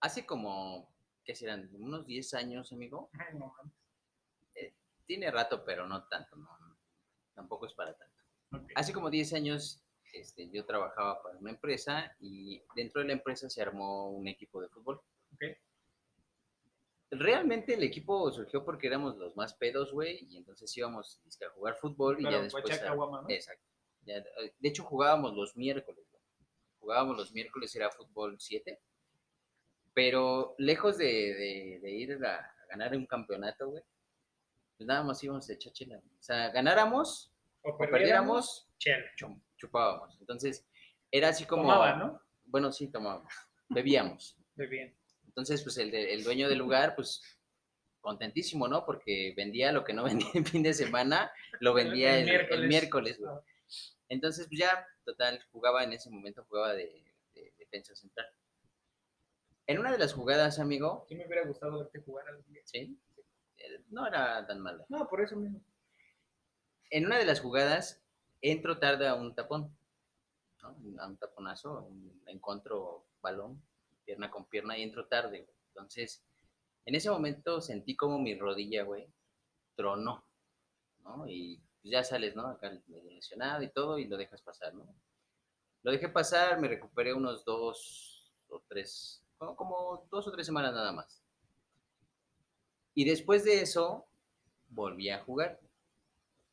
Hace como, ¿qué serán? Unos 10 años, amigo. Ay, no mames. Tiene rato, pero no tanto, no, tampoco es para tanto. Hace como 10 años este, yo trabajaba para una empresa y dentro de la empresa se armó un equipo de fútbol. Realmente el equipo surgió porque éramos los más pedos, güey, y entonces íbamos a jugar fútbol y ya después... Huachaca, a- Guama, ¿no? Exacto. Ya, eh, de hecho jugábamos los miércoles, güey. Jugábamos los miércoles, era fútbol 7. Pero lejos de, de- de ir a, a ganar un campeonato, güey, pues nada más íbamos a echar chela. O sea, ganáramos O o perdiéramos, Chela. chum- chupábamos. Entonces, era así como... Tomaba, ¿no? Bueno, sí, tomábamos. Bebíamos. De bien. Entonces, pues el, de- el dueño del lugar, pues contentísimo, ¿no? Porque vendía lo que no vendía en fin de semana, lo vendía El el, el miércoles. güey. Ah. Entonces, pues ya, total, jugaba en ese momento, jugaba de, de defensa central. En una de las jugadas, amigo, Sí me hubiera gustado verte jugar algún día. ¿sí? Eh, No era tan mala. No, por eso mismo. En una de las jugadas, entro tarde a un tapón, ¿no? A un taponazo, un encuentro balón, pierna con pierna, y entro tarde, güey. Entonces, en ese momento sentí como mi rodilla, güey, tronó, ¿no? Y pues ya sales, ¿no? Acá lesionado y todo, y lo dejas pasar, ¿no? Lo dejé pasar, me recuperé unos dos o tres, como, como dos o tres semanas nada más. Y después de eso, volví a jugar.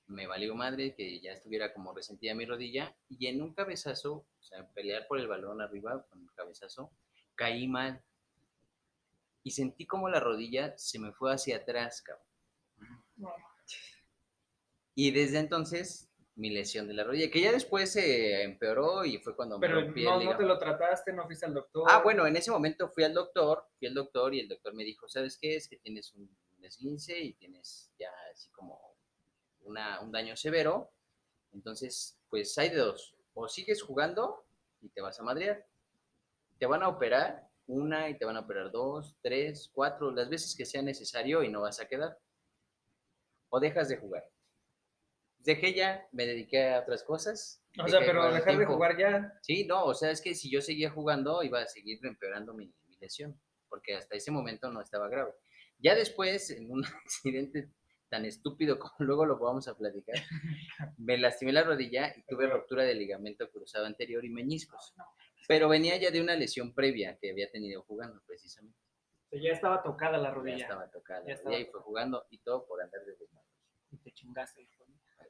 Me valió madre que ya estuviera como resentida mi rodilla, y en un cabezazo, o sea, pelear por el balón arriba con el cabezazo, caí mal. Y sentí como la rodilla se me fue hacia atrás, cabrón. No. Y desde entonces, mi lesión de la rodilla, que ya después se empeoró y fue cuando me Pero rompí el no, no te lo trataste, no fuiste al doctor. Ah, bueno, en ese momento fui al doctor, fui al doctor y el doctor me dijo, ¿sabes qué? Es que tienes un esguince y tienes ya así como una, un daño severo. Entonces, pues hay de dos. O sigues jugando y te vas a madrear. Te van a operar una y te van a operar dos, tres, cuatro, las veces que sea necesario y no vas a quedar. O dejas de jugar. Dejé ya, me dediqué a otras cosas. O sea, pero dejar de jugar ya. Sí, no, o sea, es que si yo seguía jugando iba a seguir empeorando mi, mi lesión, porque hasta ese momento no estaba grave. Ya después, en un accidente tan estúpido como luego lo vamos a platicar, me lastimé la rodilla y tuve ruptura del ligamento cruzado anterior y meñiscos. Pero venía ya de una lesión previa que había tenido jugando precisamente. Ya estaba tocada la Ya rodilla. estaba tocada Ya y estaba fue jugando y todo por andar de desmadre. Y te chingaste.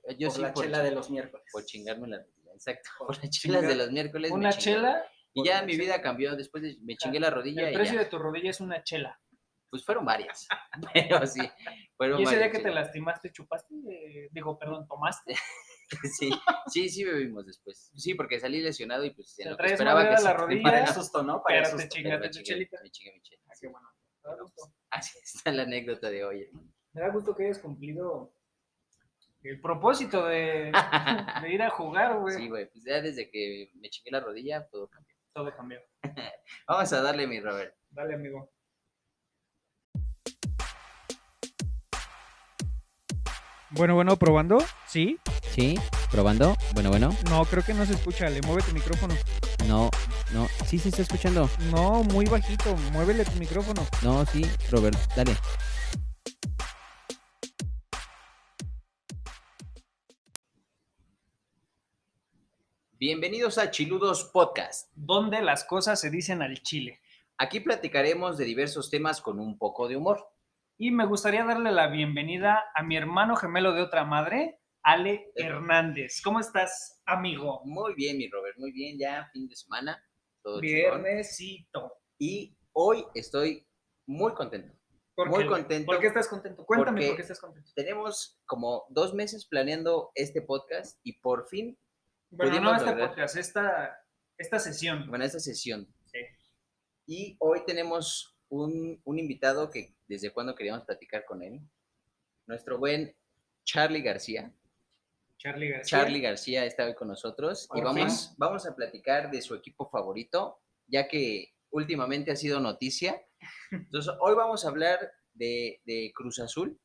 Hijo. Yo por sí, la por, chela de los miércoles. por chingarme la rodilla, exacto. Por las chelas de los miércoles. Una chela. Y ya mi vida cambió. Después de, me chingué la rodilla El y precio ya. de tu rodilla es una chela. Pues fueron varias, pero sí, fueron Y ese día que sí. te lastimaste, chupaste, Eh, digo, perdón, tomaste. Sí, sí, sí bebimos después. Sí, porque salí lesionado y pues en lo que esperaba que se la rodilla, Para susto, ¿no? Para Pero susto. te chingaste me tu chingué- chelita. me chingué mi chela. Ah, qué bueno. Me da gusto. Así está la anécdota de hoy, hermano. Me da gusto que hayas cumplido el propósito de, de ir a jugar, güey. Sí, güey, pues ya desde que me chingué la rodilla, todo cambió. Todo cambió. Vamos a darle, mi Robert. Dale, amigo. Bueno, bueno, probando. Sí. Sí, probando. Bueno, bueno. No, creo que no se escucha. Le mueve tu micrófono. No, no. Sí, se está escuchando. No, muy bajito. Muévele tu micrófono. No, sí, Robert, dale. Bienvenidos a Chiludos Podcast. Donde las cosas se dicen al chile. Aquí platicaremos de diversos temas con un poco de humor. Y me gustaría darle la bienvenida a mi hermano gemelo de otra madre, Ale Hernández. ¿Cómo estás, amigo? Muy bien, mi Robert, muy bien, ya fin de semana. Todo chingón. Viernesito. Y hoy estoy muy contento. ¿Por Muy qué? contento. ¿Por qué estás contento? Cuéntame por qué estás contento. Tenemos como dos meses planeando este podcast y por fin, Bueno, no pudimos este lograr- podcast, esta, esta sesión. bueno, esta sesión. Sí. Y hoy tenemos un, un invitado que desde cuando queríamos platicar con él. Nuestro buen Charlie García. Charlie García. Charlie García está hoy con nosotros y vamos, vamos a platicar de su equipo favorito, ya que últimamente ha sido noticia. Entonces, hoy vamos a hablar de, de Cruz Azul.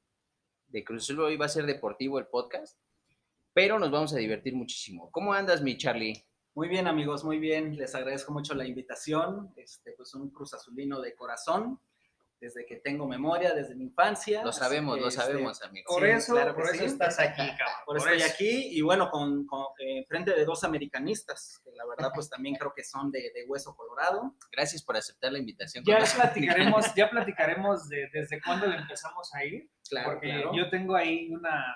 De Cruz Azul hoy va a ser deportivo el podcast, pero nos vamos a divertir muchísimo. ¿Cómo andas, mi Charlie? Muy bien, amigos, muy bien. Les agradezco mucho la invitación. Este, pues un Cruz Azulino de corazón, desde que tengo memoria, desde mi infancia. Lo sabemos, que, lo este, sabemos, amigo. Por Sí, eso, claro por eso sí. estás aquí, cabrón. Por eso Por estoy eso. aquí y bueno, con, con eh, frente de dos americanistas, que la verdad pues también creo que son de, de hueso colorado. Gracias por aceptar la invitación. Ya platicaremos, ya platicaremos de desde cuándo le empezamos a ir, Claro, porque claro. yo tengo ahí una,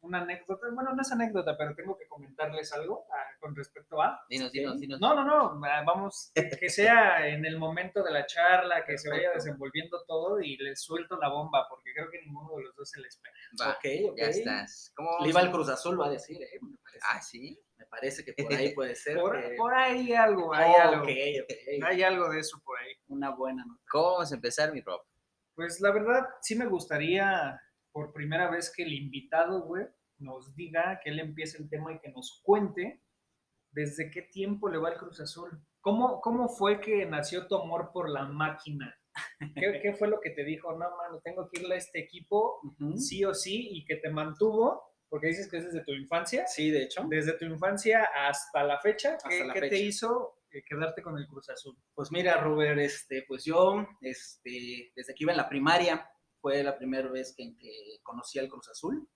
una anécdota, bueno, no es anécdota, pero tengo que comentarles algo ah, con respecto a... Dinos, dinos, dinos. No, no, no, ah, vamos, que- sea en el momento de la charla, que se vaya desenvolviendo todo y les suelto la bomba, porque creo que ninguno de los dos se le espera. Va, ok, ok. ya estás. ¿Cómo Le iba al Cruz Azul, va a decir, ¿eh? Me parece, Ah, sí. me parece que por ahí puede ser. Por, que- por ahí algo, hay Oh, algo, hay algo de eso por ahí. Una buena nota. ¿Cómo vamos a empezar, mi Rob? Pues la verdad, sí me gustaría por primera vez que el invitado, güey, nos diga, que él empiece el tema y que nos cuente desde qué tiempo le va al Cruz Azul. ¿Cómo, cómo fue que nació tu amor por la máquina? ¿Qué, qué fue lo que te dijo? No, mano, tengo que irle a este equipo Ujú. sí o sí y que te mantuvo, porque dices que es desde tu infancia. Sí, de hecho. Desde tu infancia hasta la fecha, ¿qué, Hasta la qué te hizo eh, quedarte con el Cruz Azul? Pues mira, Robert, este, pues yo, este, desde que iba en la primaria, fue la primera vez que, que conocí al Cruz Azul.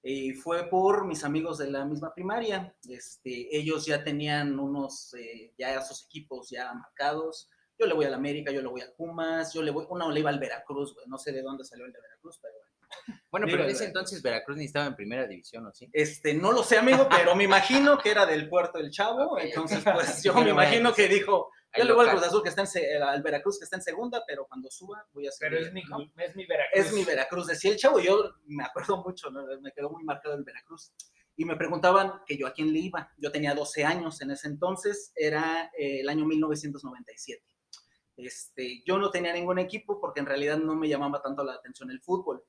Y fue por mis amigos de la misma primaria. Este, ellos ya tenían unos, eh, ya sus equipos ya marcados. Yo le voy al América, yo le voy al Pumas, yo le voy, uno le iba al Veracruz, güey. No sé de dónde salió el de Veracruz, pero bueno. Bueno, pero en ese güey. entonces Veracruz ni estaba en primera división, ¿o sí? Este, no lo sé, amigo, pero me imagino que era del puerto del Chavo. Entonces, pues yo me imagino que dijo, yo le voy al. Cruz Azul que está en, eh, al Veracruz que está en segunda, pero cuando suba voy a Pero seguir, es mi, ¿no? es mi Veracruz. Es mi Veracruz, decía el chavo, yo me acuerdo mucho, ¿no? me quedó muy marcado el Veracruz. Y me preguntaban que yo a quién le iba. Yo tenía 12 años en ese entonces, era eh, el año 1997. Este, yo no tenía ningún equipo porque en realidad no me llamaba tanto la atención el fútbol,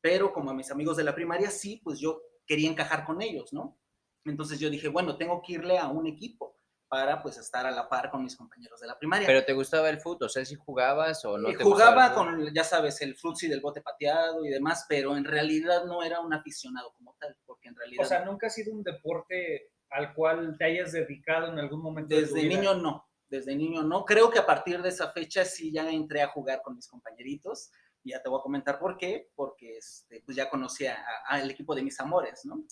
pero como a mis amigos de la primaria sí, pues yo quería encajar con ellos, ¿no? Entonces yo dije, bueno, tengo que irle a un equipo para pues estar a la par con mis compañeros de la primaria. ¿Pero te gustaba el fútbol? O sea, si jugabas o no Y te gustaba jugaba el fútbol? con, ya sabes, el frutzi del bote pateado y demás, pero en realidad no era un aficionado como tal, porque en realidad O sea, nunca ha sido un deporte al cual te hayas dedicado en algún momento de tu desde vida? niño no, desde niño no. Creo que a partir de esa fecha sí ya entré a jugar con mis compañeritos. Y ya te voy a comentar por qué, porque este, pues ya conocía al equipo de mis amores, ¿no?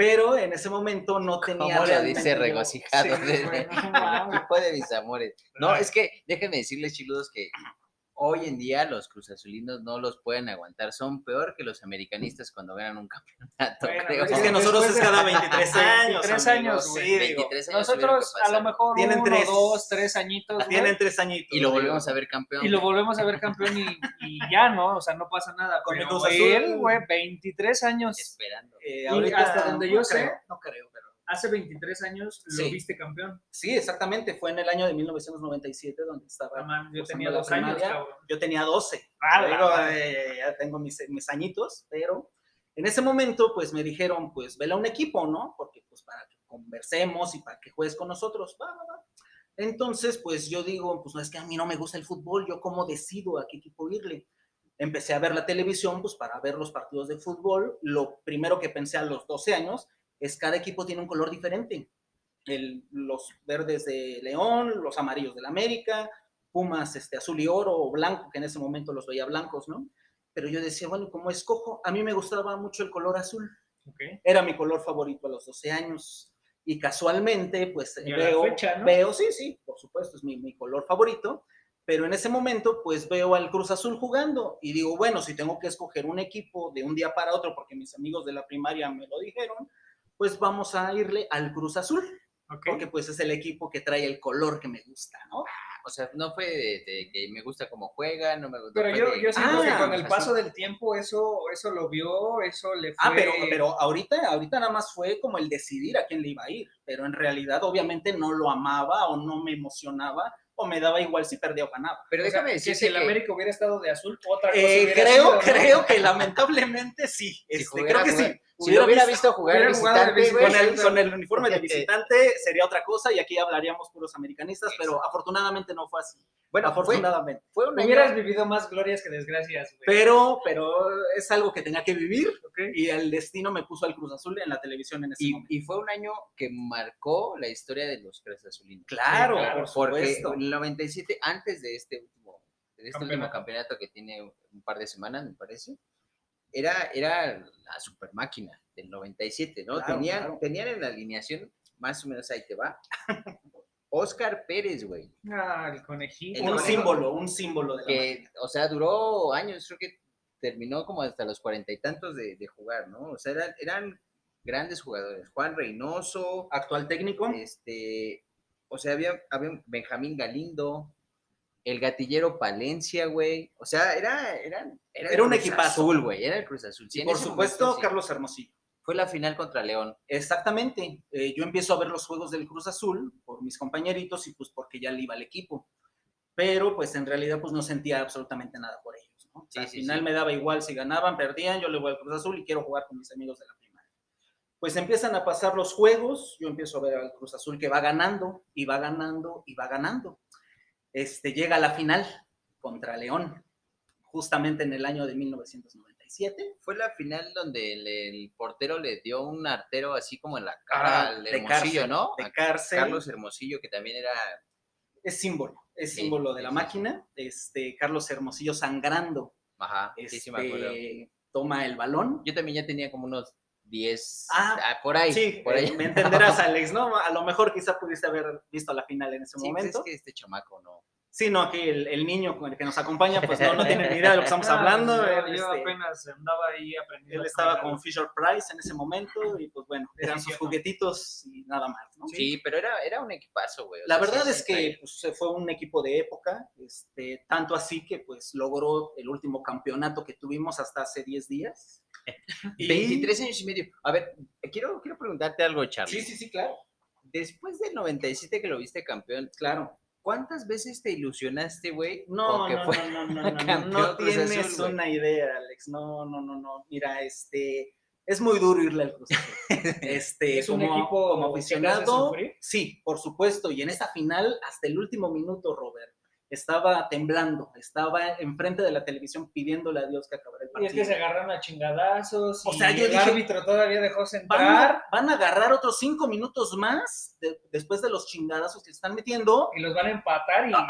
Pero en ese momento no tenía... ¿Cómo lo dice regocijado? Sí, de mis amores. No, es que déjenme decirles, chiludos, que hoy en día los cruzazulinos no los pueden aguantar. Son peor que los americanistas cuando ganan un campeonato, Bueno, creo. pues Es que nosotros es cada 23 años. 23 amigos, años, sí, güey. digo. 23 años tuvieron Nosotros a lo mejor Tienen uno, tres. dos, tres añitos, güey, Tienen tres añitos. Y lo digo. volvemos a ver campeón. y lo volvemos a ver campeón y, y ya, ¿no? O sea, no pasa nada. Con el Cruz Azul. él, güey, 23 años. esperando. Eh, ahorita hasta donde yo sé- no creo, pero Hace 23 años lo Sí. viste campeón. sí, exactamente. Fue en el año de 1997 donde estaba. Mames, yo tenía dos años, cabrón. Yo tenía 12. Ah, Digo, eh, ya tengo mis, mis añitos, pero en ese momento, pues me dijeron, pues vela un equipo, ¿no? Porque, pues para que conversemos y para que juegues con nosotros. Va, va, va. Entonces, pues yo digo, pues no es que a mí no me gusta el fútbol, yo cómo decido a qué equipo irle. Empecé a ver la televisión, pues para ver los partidos de fútbol. Lo primero que pensé a los 12 años es cada equipo tiene un color diferente. El- los verdes de León, los amarillos del América, Pumas este, azul y oro o blanco, que en ese momento los veía blancos, ¿no? Pero yo decía, bueno, ¿cómo escojo? A mí me gustaba mucho el color azul, Ok. era mi color favorito a los 12 años. Y casualmente, pues Y veo, fecha, ¿no? veo, sí, sí, por supuesto, es mi, mi color favorito. Pero en ese momento, pues veo al Cruz Azul jugando y digo, bueno, si tengo que escoger un equipo de un día para otro, porque mis amigos de la primaria me lo dijeron, pues vamos a irle al Cruz Azul, porque pues es el equipo que trae el color que me gusta, ¿no? O sea, no fue de, de que me gusta cómo juega, no me gusta. Pero yo, yo siento que Ah, con el así. paso del tiempo eso, eso lo vio, eso le fue... Ah, pero, pero ahorita, ahorita nada más fue como el decidir a quién le iba a ir, pero en realidad obviamente no lo amaba o no me emocionaba o me daba igual si perdía o ganaba. Pero O sea, déjame que decirte si el que América hubiera estado de azul, otra cosa Eh, creo, sido, ¿no? creo que lamentablemente sí. Este, creo que sí. Si lo hubiera visto jugar hubiera jugado de visitante, güey, Con el, visitante, con el uniforme de visitante sería otra cosa y aquí hablaríamos puros americanistas, pero afortunadamente no fue así. Bueno, afortunadamente. fue. Hubieras vivido más glorias que desgracias, güey. Pero, pero es algo que tenía que vivir ¿ok? y el destino me puso al Cruz Azul en la televisión en ese Y, momento. y fue un año que marcó la historia de los Cruz Azulinos. Claro, Sí, claro, por Porque supuesto. en el 97, antes de este último, de este último Campeonato. campeonato que tiene un par de semanas, me parece, era, era la super máquina del 97, ¿no? Claro, tenían, claro. tenían en la alineación, más o menos ahí te va, Oscar Pérez, güey, Ah, el conejito. El un conejo. símbolo, un símbolo de la que, máquina. o sea, duró años, creo que terminó como hasta los cuarenta y tantos de, de jugar, ¿no? O sea, eran, eran grandes jugadores. Juan Reynoso, Actual técnico. este, o sea, había, había Benjamín Galindo, el gatillero Palencia, güey. O sea, era, era, era, un Cruz equipazo. Azul, güey. Era el Cruz Azul. Sí, y por supuesto, momento. Carlos Hermosillo. Fue la final contra León. Exactamente. Eh, yo empiezo a ver los juegos del Cruz Azul por mis compañeritos y pues porque ya le iba al equipo. Pero pues en realidad pues no sentía absolutamente nada por ellos. ¿no? O sea, Sí, al sí, final me daba igual si ganaban, perdían, yo le voy al Cruz Azul y quiero jugar con mis amigos de la primaria. Pues empiezan a pasar los juegos, yo empiezo a ver al Cruz Azul que va ganando y va ganando y va ganando. Este, llega a la final contra León, justamente en el año de 1997. Fue la final donde el, el portero le dio un artero así como en la cara Ah, al de Hermosillo, cárcel, ¿no? De cárcel. Carlos Hermosillo, que también era es símbolo, es Sí, símbolo de la sí, máquina. Este, Carlos Hermosillo sangrando, Ajá, sí, sí me acuerdo. este, toma el balón. Yo también ya tenía como unos 10, Ah, ah, por ahí. Sí, por ahí. eh, me entenderás, Alex, ¿no? A lo mejor quizá pudiste haber visto la final en ese Sí, pues momento. es que este chamaco no. Sí, no, aquí el, el niño con el que nos acompaña, pues no, no tiene ni idea de lo que estamos hablando. Yo, yo este, apenas andaba ahí aprendiendo. él estaba con Fisher Price en ese momento y pues bueno, eran sus juguetitos y nada más, ¿no? Sí, pero era, era un equipazo, güey. La sea, verdad es que pues, se fue un equipo de época, este, tanto así que pues logró el último campeonato que tuvimos hasta hace 10 días. Y- 23 años y medio. A ver, quiero, quiero preguntarte algo, Charlie. Sí, sí, sí, claro. Después del 97 que lo viste campeón, Claro. ¿cuántas veces te ilusionaste, güey? No, no, no, no, no, no, tienes una idea, Alex. No, no, no, no. Mira, este, es muy duro irle al Cruz. Este, ¿Es un como, equipo como aficionado, sí, por supuesto. Y en esta final, hasta el último minuto, Robert, estaba temblando, estaba enfrente de la televisión pidiéndole a Dios que acabara el Y es partido. que se agarraron a chingadazos. O y sea, yo el dije, árbitro todavía dejó Van centrar. a, van a agarrar otros cinco minutos más de- después de los chingadazos que están metiendo. Y los van a empatar y. Ah,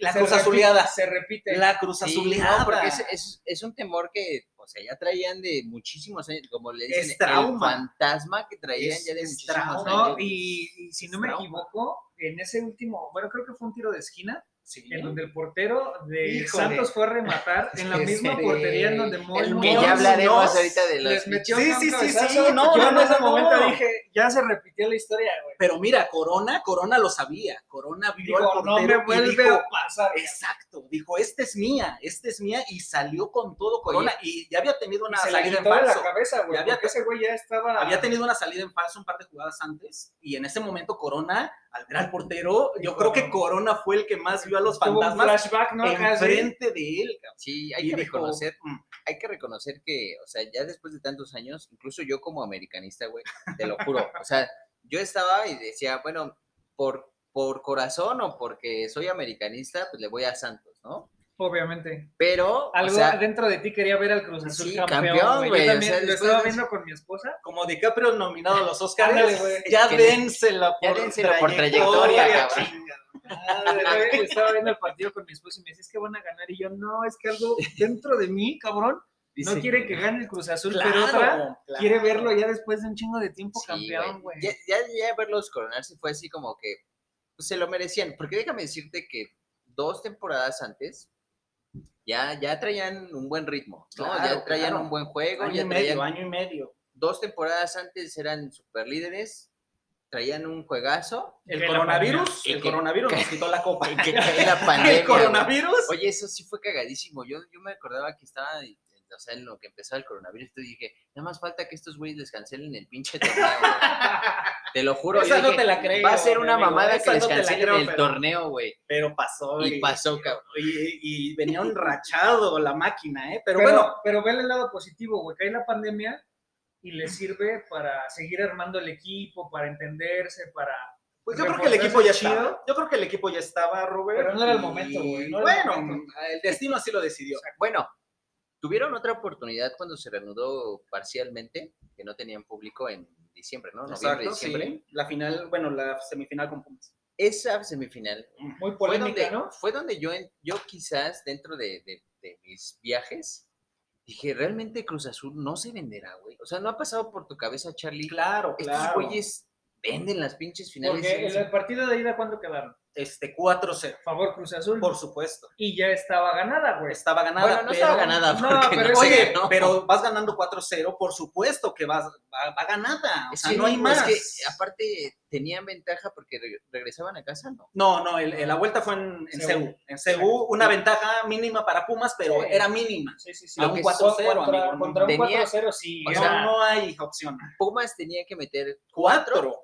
La se cruz azuleada. Se repite. La cruz Sí, azuleada. no, porque es, es, es un temor que, o sea, ya traían de muchísimos años, como le dicen, Es el trauma. fantasma que traían Es- ya de muchísimos trauma. ¿no? años. Y, y si no me Trauma. equivoco, en ese último, bueno, creo que fue un tiro de esquina, Sí. en donde el portero de Híjole. Santos fue a rematar en la misma Este, portería en donde Moy Que ya hablaremos Muñoz ahorita de los les metió Sí, sí, sí, sí, no, Yo no, en no, ese no, momento no. dije, ya se repitió la historia, güey. Pero mira, Corona, Corona lo sabía. Corona vio Dijo, al no portero me y vuelve dijo, a pasar. exacto, dijo, esta es mía, esta es mía, y salió con todo Corona, y ya había tenido una se salida en la falso. cabeza, güey. Ya había- porque ese güey ya estaba. Había tenido una salida en falso un par de jugadas antes, y en ese momento Corona, al ver al portero, yo creo que Corona fue el que más vio a los fantasmas flashback, ¿no? Enfrente de él, cabrón. Sí, hay Y que dijo, reconocer, "Mm, hay que reconocer que, o sea, ya después de tantos años, incluso yo como americanista, güey, te lo juro, o sea, yo estaba y decía, bueno, por, por corazón o porque soy americanista, pues le voy a Santos, ¿no? Obviamente. Pero, o Algo sea, dentro de ti quería ver al Cruz Azul Sí, campeón, güey. o sea, lo estaba viendo con mi esposa. Como DiCaprio nominado a los Oscars, Ándale, güey. ya dénsela ya por dénsela por trayectoria, cabrón. Chinga. Estaba- viendo el partido con mi esposa y me dice, es que van a ganar. Y yo, no, es que algo dentro de mí, cabrón, no quiere que gane el Cruz Azul, Claro, pero otra claro. quiere verlo ya después de un chingo de tiempo Sí, campeón, güey. Ya, ya, ya verlos coronarse fue así como que pues, se lo merecían. Porque déjame decirte que dos temporadas antes ya, ya traían un buen ritmo, ¿no? Claro, ya traían un buen juego, Año ya y medio, año y medio. dos temporadas antes eran super líderes, traían un juegazo. El Que coronavirus, el Y que- coronavirus nos quitó la copa. Y que cae la pandemia. el coronavirus. Oye, eso sí fue cagadísimo. Yo, yo me acordaba que estaba, o sea, en lo que empezó el coronavirus, y dije, nada más falta que estos güeyes les cancelen el pinche torneo, güey. Te lo juro. Esa no dije, te la creo, Va a ser una amigo, mamada que les no cancelen creo, el pero- torneo, güey. Pero pasó. Y pasó, cabrón. Y, y venía enrachado la máquina, ¿eh? Pero, Pero, bueno, pero ve el lado positivo, güey. Cae la pandemia y le sirve para seguir armando el equipo, para entenderse, para Pues yo creo que el equipo ya estaba. Yo creo que el equipo ya estaba, Robert. Pero no era el momento, güey, no era el bueno, momento. el destino así lo decidió. Bueno, tuvieron otra oportunidad cuando se reanudó parcialmente, que no tenían público en diciembre, ¿no? Noviembre, Exacto, diciembre. sí. La final, bueno, la semifinal con Pumas. Esa semifinal Muy fue polémica, donde, ¿no? fue donde yo, yo quizás dentro de, de- de mis viajes dije, realmente Cruz Azul no se venderá, güey. O sea, no ha pasado por tu cabeza, Charlie. Claro, Estos claro. güeyes venden las pinches finales. Porque en- en el partido de ida, ¿cuándo quedaron? Este 4-0, Favor Cruz Azul. por supuesto. Y ya estaba ganada, güey. Estaba ganada. Bueno, no pero- estaba ganada. No, pero no Oye, ganó. pero vas ganando 4-0, por supuesto que vas, va, va ganada. O sea, que no hay más. Es que aparte tenían ventaja porque re- regresaban a casa, ¿no? No, no, el- el- la vuelta fue en, en. En Ceú, una ventaja mínima para Pumas, pero Sí. era mínima. Sí, sí, sí. A un 4-0, contra, contra un tenía- 4-0, sí. o no, sea, no hay opción. Pumas tenía que meter Cuatro.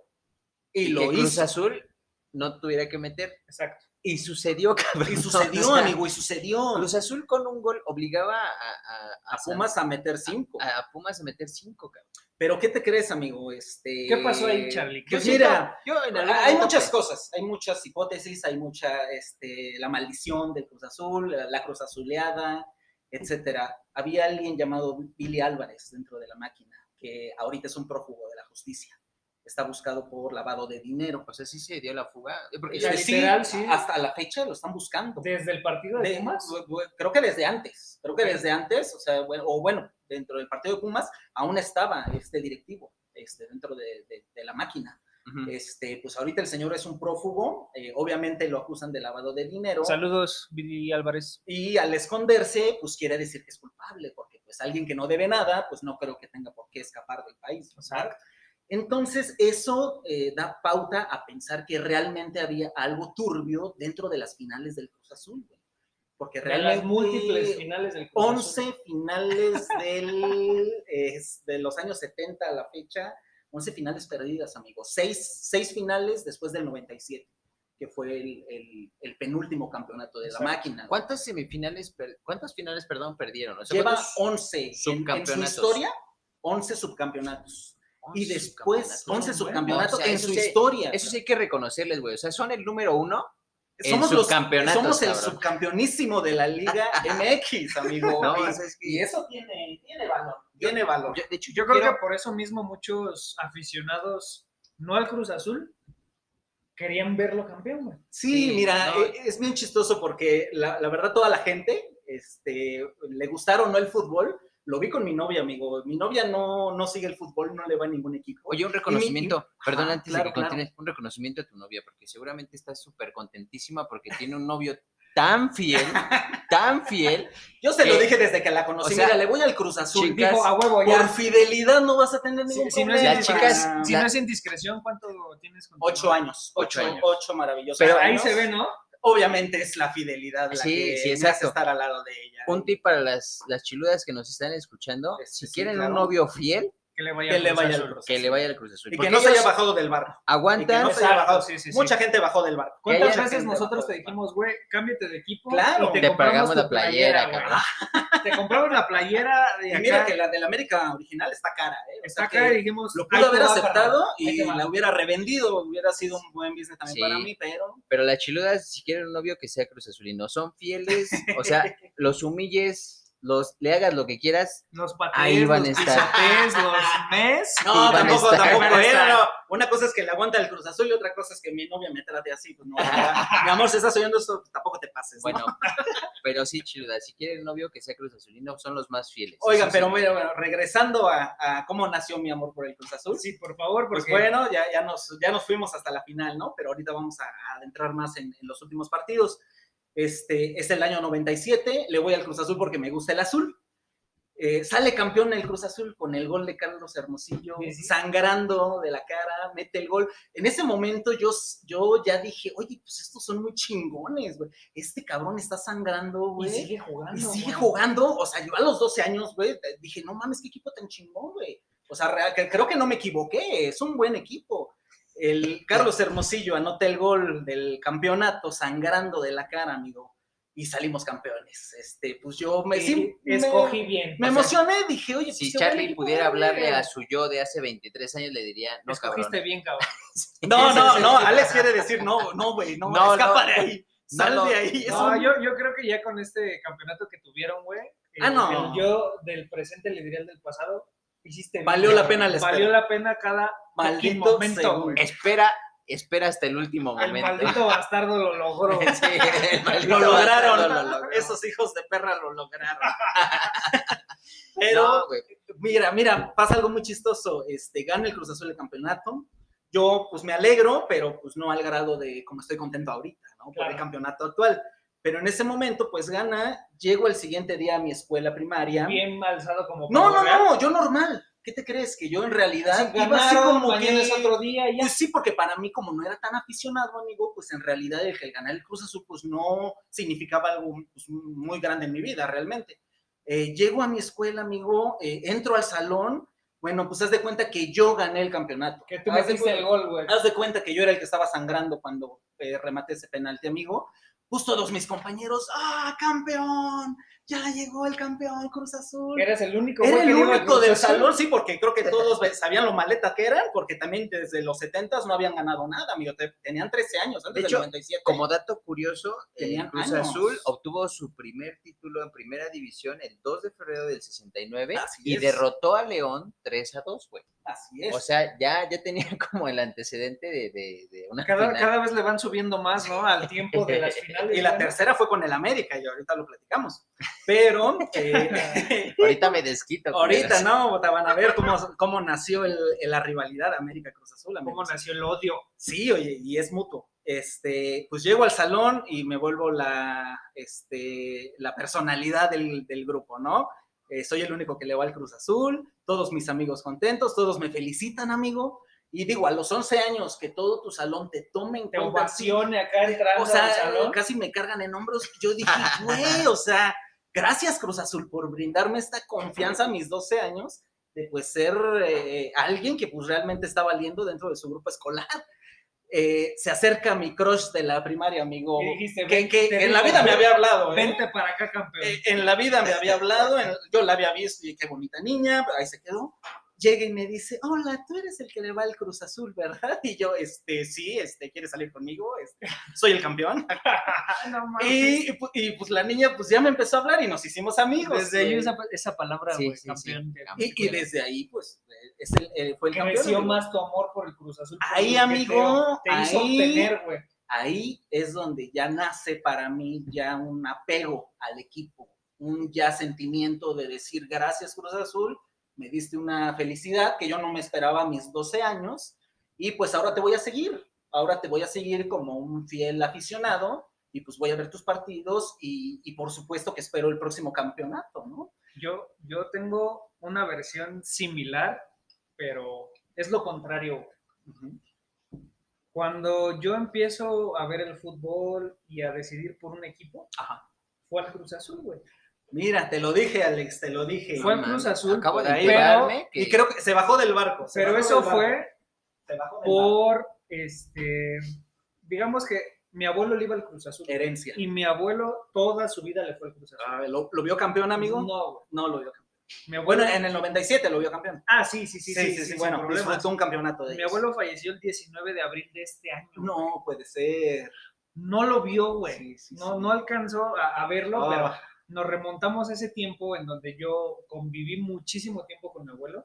Y, y lo que Cruz hizo. Azul no tuviera que meter. Exacto. Y sucedió, cabrón. Y O sucedió, sea, amigo, y sucedió. Cruz Azul con un gol obligaba a, a, A Pumas a meter cinco. a, a Pumas a meter cinco, cabrón. Pero ¿qué te crees, amigo? Este, ¿Qué pasó ahí, Charlie? ¿Qué Pues mira, yo en hay momento muchas cosas, hay muchas hipótesis, hay mucha, este, la maldición del Cruz Azul, la, la Cruz Azuleada, etcétera. Había alguien llamado Billy Álvarez dentro de la máquina, que ahorita es un prófugo de la justicia. Está buscado por lavado de dinero. O sea, sí se dio la fuga. Porque Ya, literal, sí. Hasta la fecha lo están buscando. Desde el partido de, De- Pumas. creo que desde antes, creo que desde antes, o sea, bueno, o bueno, dentro del partido de Pumas aún estaba este directivo, este, dentro de, de- de la máquina. Este, pues ahorita el señor es un prófugo, eh, obviamente lo acusan de lavado de dinero Saludos, Billy Álvarez. y al esconderse, pues quiere decir que es culpable, porque pues alguien que no debe nada, pues no creo que tenga por qué escapar del país. ¿verdad? Entonces, eso eh, da pauta a pensar que realmente había algo turbio dentro de las finales del Cruz Azul, güey. Porque De realmente las múltiples finales del Cruz Azul. 11 finales del, es, de los años 70 a la fecha, 11 finales perdidas, amigos. 6, finales después del 97, que fue el, el- el penúltimo campeonato de Exacto. la máquina. ¿Cuántas semifinales, per- cuántas finales, perdón, perdieron? O sea, Lleva ¿cuántos 11 en- en, su subcampeonatos? historia, 11 subcampeonatos. Y 11 después subcampeonatos? 11 Bueno, subcampeonatos o sea, en su sí- historia. Eso sí hay que reconocerles, güey. O sea, son el número uno. somos los somos el cabrón. subcampeonísimo de la Liga MX, amigo. No, y, o sea, es que- y eso tiene, tiene valor. Tiene valor. Yo, de hecho, Yo creo quiero- que por eso mismo muchos aficionados, no al Cruz Azul, querían verlo campeón, güey. Sí, Sí, mira, no. e- es bien chistoso porque la, la verdad toda la gente, este, le gustaron no el fútbol, lo vi con mi novia, amigo. Mi novia no, no sigue el fútbol, no le va a ningún equipo. Oye, un reconocimiento, perdón, Ajá, antes claro, de que claro. continúes, un reconocimiento a tu novia, porque seguramente está súper contentísima porque tiene un novio tan fiel, tan fiel. Yo se lo dije desde que la conocí. o sea, mira, le voy al Cruz Azul. chicas, Dijo, a huevo, Por ya. fidelidad no vas a tener Si, ningún si no es problema. Chicas- si la- no es indiscreción, ¿cuánto tienes con tu Ocho años. Ocho Ocho, años. ocho maravillosos Pero ahí se ve, ¿no? Obviamente es la fidelidad la Sí, que sí, exacto. estar al lado de ella. Un tip para las, las chiludas que nos están escuchando, Este, si quieren claro. un novio fiel, Que le vaya Que al le vaya al que le vaya al Cruz Azul. Y que no se haya bajado del barco. Aguantan, no se haya bajado. Sí, sí, sí. Mucha gente bajó del barco. ¿Cuántas veces gente nosotros te dijimos, güey, cámbiate de equipo? Claro. y te, Te compramos pagamos la playera, güey. cabrón. Te compramos la playera de Y acá. mira que la del América original está cara, ¿eh? O Está sea y dijimos, Lo pudo haber aceptado y la hubiera revendido, hubiera sido un buen business también Sí. para mí, pero pero las chiludas, si quieren un novio que sea Cruz Azulino, son fieles, o sea, los humilles, los, le hagas lo que quieras, Los patés, Ahí van los a estar. los mes. no, tampoco, tampoco. Una cosa es que le aguanta el Cruz Azul y otra cosa es que mi novia me trate así, pues no. mi amor, si estás oyendo esto, tampoco te pases, ¿no? bueno, pero sí, chiludas, si quieren un novio que sea Cruz Azulino, son los más fieles. Oigan, Eso pero sí. mira, bueno, regresando a, a cómo nació mi amor por el Cruz Azul. Sí, por favor, Pues porque bueno, ya, ya, nos, ya nos fuimos hasta la final, ¿no? Pero ahorita vamos a, a adentrar más en, en los últimos partidos. Este es el año 97, le voy al Cruz Azul porque me gusta el azul. Eh, sale campeón el Cruz Azul con el gol de Carlos Hermosillo, Sí, sangrando de la cara, mete el gol. En ese momento yo, yo ya dije, oye, pues estos son muy chingones, güey. Este cabrón está sangrando, y güey. sigue jugando. Y sigue güey. jugando, o sea, yo a los 12 años, güey, dije, no mames, qué equipo tan chingón, güey. O sea, creo que no me equivoqué, es un buen equipo. El Carlos Hermosillo anota el gol del campeonato sangrando de la cara, amigo. y salimos campeones. Este, pues yo me, Sí, sí, me- escogí bien. me O sea, emocioné, dije, oye, Si pues, Charlie pudiera hablarle a su yo de hace 23 años, le diría, no, cabrón. escogiste bien, cabrón. No, no, no, Alex quiere decir, no, no, güey, no, No, escapa no, de ahí, no, sal no. de ahí. es No, un- yo, yo creo que ya con este campeonato que tuvieron, güey. el- Ah, no. el yo del presente le diría al del pasado. Hiciste Valió la pena la espera. Valió la pena cada Maldito momento. Espera, espera hasta el último El momento. maldito bastardo lo logró. Sí, el Lo lograron, bastardo lo logró. esos hijos de perra lo lograron. Pero, No, mira, mira, pasa algo muy chistoso. Este, gana el Cruz Azul el campeonato. Yo, pues, me alegro, pero pues no al grado de como estoy contento ahorita, ¿no? Por Claro. el campeonato actual. Pero en ese momento, pues, gana. Llego el siguiente día a mi escuela primaria. Bien alzado como No, no, no, yo normal. ¿Qué te crees? Que yo en realidad Sí, iba así ganaron, como mañana que... es otro día y ya. Pues sí, porque para mí, como no era tan aficionado, amigo, pues en realidad el ganar el Cruz Azul, pues no significaba algo pues, muy grande en mi vida, realmente. Eh, llego a mi escuela, amigo, eh, entro al salón, bueno, pues haz de cuenta que yo gané el campeonato. que tú Haz de metiste cu- el gol, güey. Haz de cuenta que yo era el que estaba sangrando cuando eh, rematé ese penalti, amigo. Pues todos mis compañeros, ¡ah, campeón! Ya llegó el campeón Cruz Azul. Eres el único Era el único del salón, sí, porque creo que todos sabían lo maleta que eran, porque también desde los 70 no habían ganado nada, amigo. Te- tenían 13 años, antes De del hecho, 97. Como dato curioso, Tenían el Cruz años. Azul obtuvo su primer título en primera división el 2 de febrero del 69 Así y es. derrotó a León 3 a 2, güey. Así es. O sea, ya, ya tenía como el antecedente de, de, de una Cada, final. cada vez le van subiendo más, ¿no? Al tiempo de las finales. y la tercera fue con el América, y ahorita lo platicamos. Pero, eh, Ahorita me desquito. ahorita. ¿no? Te van a ver cómo, cómo nació el- la rivalidad América-Cruz Azul. ¿Cómo amigos. nació el odio? Sí, oye, y es mutuo. Este, pues llego al salón y me vuelvo la, este, la personalidad del, del grupo, ¿no? Eh, soy el único que le va al Cruz Azul, todos mis amigos contentos, todos me felicitan, amigo. Y digo, a los 11 años, que todo tu salón te tome en Te cuenta. ovacione acá entrando O sea, al salón. casi me cargan en hombros. Yo dije, güey, o sea, gracias Cruz Azul por brindarme esta confianza a mis 12 años de pues ser eh, alguien que pues realmente está valiendo dentro de su grupo escolar. Eh, se acerca mi crush de la primaria, amigo. Dijiste, que, que en la vida me había hablado, ¿eh? Vente para acá, campeón. Eh, en la vida me había hablado, en- yo la había visto y qué bonita niña, ahí se quedó. Llega y me dice, hola, tú eres el que le va al Cruz Azul, ¿verdad? Y yo, este, sí, este, ¿quieres salir conmigo? Este, soy el campeón. no. Y, y y, pues la niña pues ya me empezó a hablar y nos hicimos amigos. Desde ahí esa, esa palabra, Sí, güey, sí, campeón. sí. y, y desde ahí pues es el, eh, fue el campeón. Creció más tu amor por el Cruz Azul. Ahí, amigo, Te, te hizo ahí. obtener, güey. Ahí es donde ya nace para mí ya un apego al equipo, un ya sentimiento de decir gracias Cruz Azul, me diste una felicidad que yo no me esperaba a mis 12 años y pues ahora te voy a seguir, ahora te voy a seguir como un fiel aficionado y pues voy a ver tus partidos y, y por supuesto que espero el próximo campeonato, ¿no? Yo, yo tengo una versión similar, pero es lo contrario. güey. Ujú. Cuando yo empiezo a ver el fútbol y a decidir por un equipo, Ajá. fue al Cruz Azul, güey. Mira, te lo dije, Alex, te lo dije. Fue Man, Cruz Azul, Acabo de ahí, enterarme que Y creo que se bajó del barco. se pero bajó eso del barco, fue se bajó del barco. por, este, digamos que mi abuelo le iba al Cruz Azul. herencia. Y mi abuelo toda su vida le fue al Cruz Azul. Ah, ¿Lo, lo vio campeón, amigo? No, güey. No lo vio campeón. Mi abuelo, Bueno, en el 97 lo vio campeón. ah, sí, sí, sí, sí, sí, sin bueno, disfrutó un campeonato de Mi ellos. abuelo falleció el 19 de abril de este año. No puede ser. No lo vio, güey. Sí, sí, no, sí. no alcanzó a, a verlo, pero Ah, nos remontamos a ese tiempo en donde yo conviví muchísimo tiempo con mi abuelo.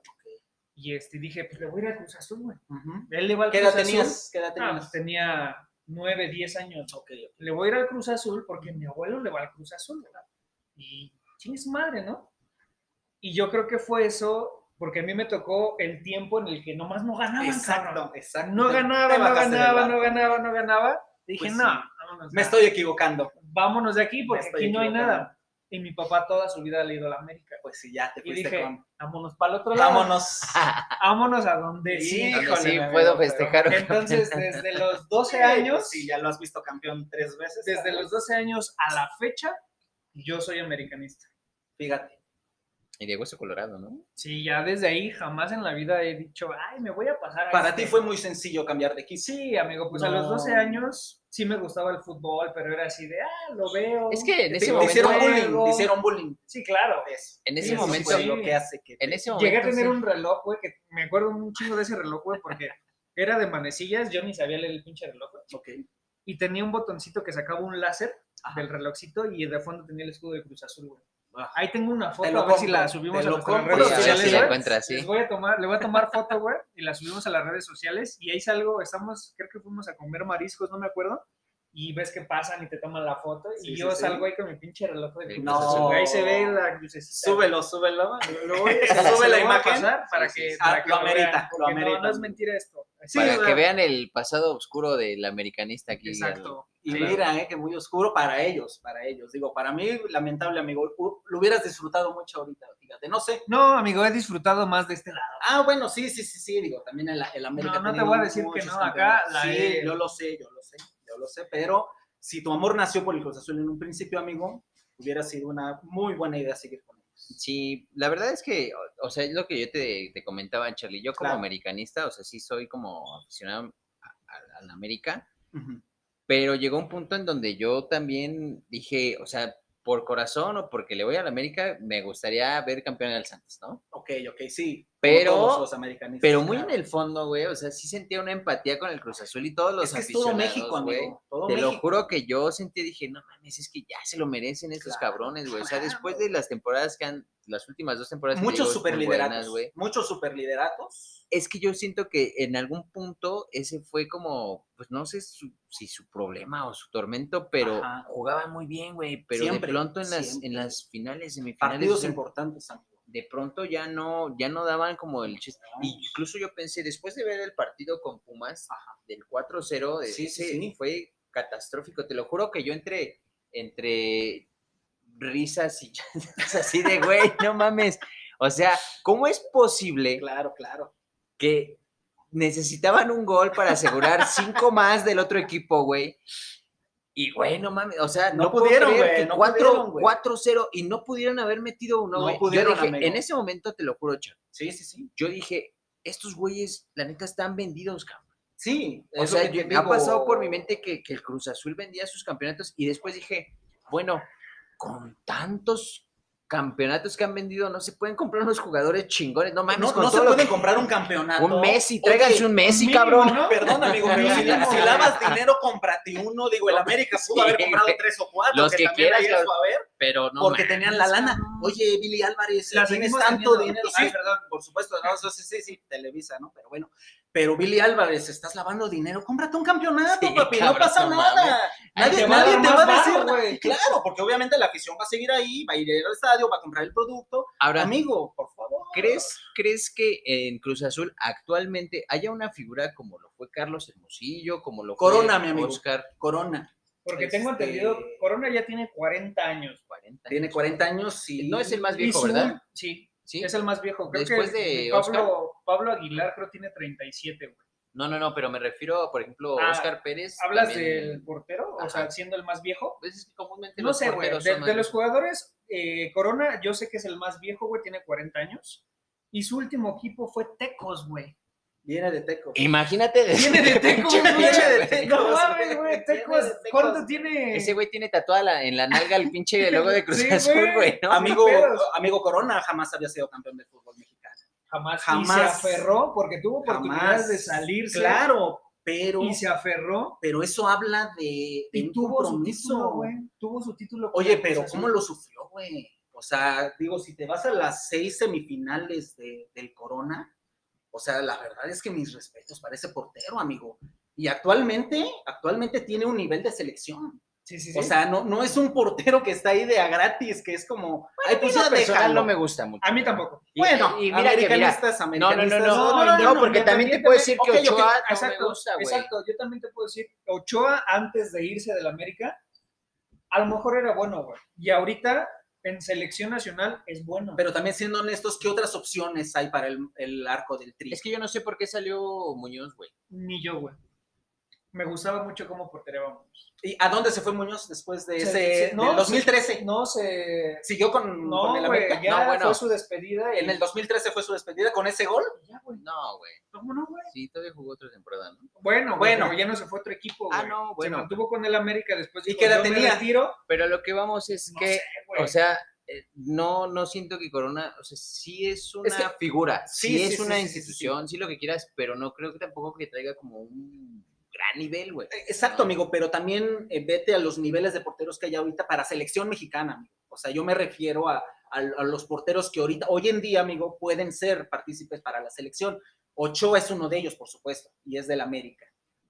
Y este, dije, pues le voy a ir al Cruz Azul, güey. ujú. Él le va al ¿Qué Cruz edad Azul. tenías? ¿Qué edad Ah, tenías? pues tenía 9, 10 años. Ok, ok. Le voy a ir al Cruz Azul porque mi abuelo le va al Cruz Azul, ¿verdad? Y chingue su madre, ¿no? Y yo creo que fue eso, porque a mí me tocó el tiempo en el que nomás no ganaban, cabrón. Exacto, exacto. No ganaba, no ganaba, no ganaba, no ganaba. Dije, Pues no, sí. vámonos. Me estoy equivocando. vámonos de aquí porque aquí no hay nada. Y mi papá toda su vida ha a la América. Pues sí, ya te Y fuiste dije, con. vámonos para el otro lado. Vámonos. Vámonos a donde sí. Híjole, sí puedo festejar. Entonces, desde los 12 Sí, años, pues Sí, ya lo has visto campeón tres veces. desde los 12 años a la fecha, yo soy americanista. Fíjate. Y de hueso colorado, ¿no? Sí, ya desde ahí jamás en la vida he dicho, ay, me voy a pasar a Para este". ti fue muy sencillo cambiar de equipo. Sí, amigo, pues a los 12 No. años sí me gustaba el fútbol, pero era así de, ah, lo veo. Es que en ese Te, momento- hicieron juego". bullying, te hicieron bullying. Sí, claro. Eso. En ese momento, sí. lo que hace que en ese momento. Llegué a tener sí. un reloj, güey, que me acuerdo un chingo de ese reloj, güey, porque era de manecillas, yo ni sabía leer el pinche reloj, güey, Ok. y tenía un botoncito que sacaba un láser Ajá. del relojcito y de fondo tenía el escudo de Cruz Azul, güey. Ah. Ahí tengo una foto, lo a ver si la subimos a nuestras compro, redes sí, a ver sociales, si la güey. encuentras, sí. Les voy a tomar, le voy a tomar foto, güey, y la subimos a las redes sociales y ahí salgo, estamos, creo que fuimos a comer mariscos, no me acuerdo, y ves que pasan y te toman la foto y Sí, yo sí, sí. salgo ahí con mi pinche reloj de No. Güey, Ahí se ve la crucecita. Súbelo, súbelo. Lo voy- se Sube la imagen. pasar para Sí, que, sí, sí. para Ah, que lo amerita, lo porque no, amerita. no es mentira esto. Sí, para o sea, que vean el pasado oscuro del americanista aquí. Exacto. Y Sí. mira, eh, que muy oscuro para ellos, para ellos. Digo, para mí, lamentable, amigo, lo hubieras disfrutado mucho ahorita, fíjate, no sé. No, amigo, he disfrutado más de este lado. Ah, bueno, sí, sí, sí, sí, digo, también el, el América. No, no te voy a decir que no, acá campeonatos. la Sí, he- yo lo sé, yo lo sé, yo lo sé, pero si tu amor nació por el Cruz Azul en un principio, amigo, hubiera sido una muy buena idea seguir con ellos. Sí, la verdad es que, o, o sea, es lo que yo te, te comentaba, Charlie. Yo como Claro. americanista, o sea, sí soy como aficionado a, a- a la América, Ujú. pero llegó un punto en donde yo también dije, o sea, por corazón o porque le voy a la América, me gustaría ver campeón al Santos, ¿no? Ok, ok, sí. Pero- los Pero muy en el fondo, güey, o sea, sí sentía una empatía con el Cruz Azul y todos los Es que es todo aficionados, México, güey. amigo. Todo Te lo juro que yo sentí, dije, no mames, es que ya se lo merecen estos Claro, cabrones, güey. O sea, después de las temporadas que han, las últimas dos temporadas Muchos superlideratos, güey. muchos superlideratos. Es que yo siento que en algún punto ese fue como, pues no sé su- si su problema o su tormento, pero Ajá. jugaban muy bien, güey. Pero Siempre, de pronto en las, siempre. en las finales, semifinales, Partidos o sea, importantes, amigo. De pronto ya no, ya no daban como el chiste. Y incluso yo pensé, después de ver el partido con Pumas, del 4-0, de Sí, sí, fue catastrófico. Te lo juro que yo entre, entre risas y así de, güey, no mames. O sea, ¿cómo es posible Claro, claro. que necesitaban un gol para asegurar cinco más del otro equipo, güey? Y, güey, no mames, o sea, no, No pudieron, pudieron, güey, que no 4 pudieron, güey. 4-0 y no pudieron haber metido uno, No güey. Yo pudieron, dije, amigo. en ese momento te lo juro, Chav, Sí, sí, sí. yo dije, estos güeyes, la neta, están vendidos, cabrón. Sí, O sea, yo- me ha pasado por mi mente que, que el Cruz Azul vendía sus campeonatos y después dije, bueno, con tantos campeonatos que han vendido, no se pueden comprar unos jugadores chingones, no mames, No, con no se todo lo puede que- comprar un campeonato. Un Messi, tráiganse un Messi, mínimo, cabrón. ¿no? Perdón, amigo, pero si, si lavas dinero, cómprate uno. Digo, el América pudo Sí, haber comprado tres o cuatro. Los que también quieras, eso a ver, Pero no porque mames, tenían la lana. Oye, Billy Álvarez, tienes tanto teniendo. dinero. Ay, Sí, perdón. por supuesto, no, sí, sí, sí, Televisa, ¿no? Pero bueno, pero Billy Álvarez, estás lavando dinero, cómprate un campeonato, Sí, papi, cabrón, no pasa no nada. Nadie, te va a nadie dar te va a decir, nada. güey. claro, porque obviamente la afición va a seguir ahí, va a ir al estadio, va a comprar el producto. Ahora, Amigo, por favor. ¿crees, ¿crees que en Cruz Azul actualmente haya una figura como lo fue Carlos Hermosillo, como lo fue Corona, mi amigo. Oscar Corona Porque tengo Este- entendido, Corona ya tiene 40 años. 40? tiene 40 años y No es el más viejo, ¿verdad? Sí, Sí. es el más viejo. Creo Después que de Pablo, Pablo Aguilar creo tiene 37, güey. No, no, no, pero me refiero, por ejemplo, Ah, Oscar Pérez. ¿Hablas también- del portero? O sea, siendo el más viejo. Pues es que comúnmente No los sé, güey. De, los jugadores, eh, Corona, yo sé que es el más viejo, güey, tiene 40 años. Y su último equipo fue Tecos, güey. Viene de Teco. Imagínate de Viene de güey. Viene de No Tecos, mames, güey. De Tecos. ¿Cuánto tiene? Ese güey tiene tatuada la- en la nalga el pinche logo de Cruz Sí, Azul, güey. ¿no? Amigo, amigo Corona jamás había sido campeón del fútbol mexicano. Jamás. Jamás. Y se aferró porque tuvo oportunidades de salirse. Claro, pero, Y se aferró. pero eso habla de, de Y un tuvo su compromiso. título, güey. Tuvo su título. Oye, pero. ¿cómo lo sufrió, güey? O sea, digo, si te vas a las seis semifinales de- del Corona, o sea, la verdad es que mis respetos para ese portero, amigo. Y actualmente, actualmente tiene un nivel de selección. Sí, sí, sí. O sea, no, no es un portero que está ahí de a gratis, que es como, ay, pues ya personal no me gusta mucho. a mí tampoco. Y- Bueno, y mira que mira, americanistas, no, no, no, americanistas. no, no, porque también te puedo decir que Ochoa no exacto, me gusta, güey. Exacto, yo también te puedo decir, Ochoa antes de irse del América, a lo mejor era bueno, güey. Y ahorita en selección nacional es bueno. Pero también siendo honestos, ¿qué otras opciones hay para el, el arco del tri? Es que yo no sé por qué salió Muñoz, güey. Ni yo, güey. Me gustaba mucho cómo porterábamos. ¿Y a dónde se fue Muñoz después de Se- ese, se- no, del 2013? No se. ¿Siguió con, No, con el América? ya No, bueno, fue su despedida. y- en el 2013 fue su despedida con ese gol. Ya, güey. No, güey. ¿Cómo no, güey? Sí, todavía jugó otra temporada, ¿no? Bueno, Bueno. ya no se fue otro equipo, Ah, güey. no, bueno. Se mantuvo con el América después. ¿Y qué edad "Yo me tenía? retiro". Pero lo que vamos es No que, sé, güey. o sea, eh, no, no siento que Corona, o sea, sí es una Es que- figura, sí, sí, es sí, una sí, sí, sí, sí. institución, sí, lo que quieras, pero no creo que tampoco que traiga como un gran nivel, güey. Eh, Exacto, amigo, pero también eh, vete a los niveles de porteros que hay ahorita para selección mexicana, amigo. O sea, yo me refiero a, a- a los porteros que ahorita, hoy en día, amigo, pueden ser partícipes para la selección. Ochoa es uno de ellos, por supuesto, y es del América.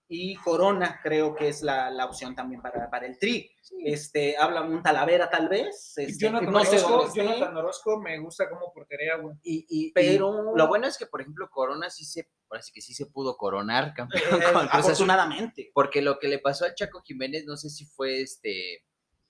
Y Corona creo que es la, la opción también para, para el Tri. Este, habla un Talavera tal vez. este, Jonathan, no sé Orozco, Jonathan Orozco me gusta como portería, güey. Y, y- Pero- y lo bueno es que, por ejemplo, Corona sí se, parece que sí se pudo coronar campeón Eh, afortunadamente. porque lo que le pasó al Chaco Jiménez, no sé si fue este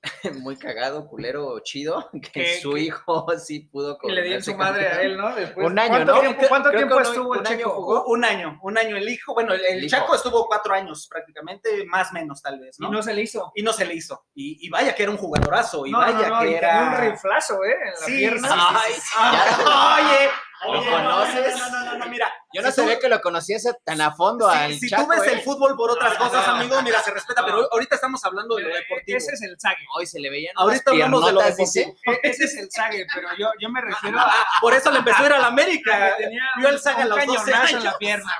muy cagado, culero chido, que su hijo sí pudo Y le di en coronarse su madre a él, ¿no? Después, Un año, ¿cuánto ¿no? Tiempo, ¿Cuánto Creo tiempo estuvo el un año Checo? jugó. Un año, un año el hijo. Bueno, el, el El hijo. Chaco estuvo cuatro años prácticamente, más menos tal vez, Y ¿no? no se le hizo. y no se le hizo. Y, y vaya que era un jugadorazo, y no, vaya no, no, que y era... un riflazo, ¿eh? En la Sí, pierna. sí, sí, Ay, sí, sí. ya. Oye, ¿Lo oye, conoces? No, no, no, no, no, mira. Yo no si tú- sabía que lo conocías tan a fondo si- al si Chaco, tú ves ¿eh? el fútbol por otras cosas, amigo, mira, se respeta, pero ahorita estamos hablando de lo Pero, deportivo. Ese es el sague. Hoy se le veían Ahorita hablamos de lo deportivo. E- Ese es el sague, pero yo, yo me refiero a Ah, por eso le empezó a ir a la América. Vio el sague a los 12 cañonazo en años. la pierna.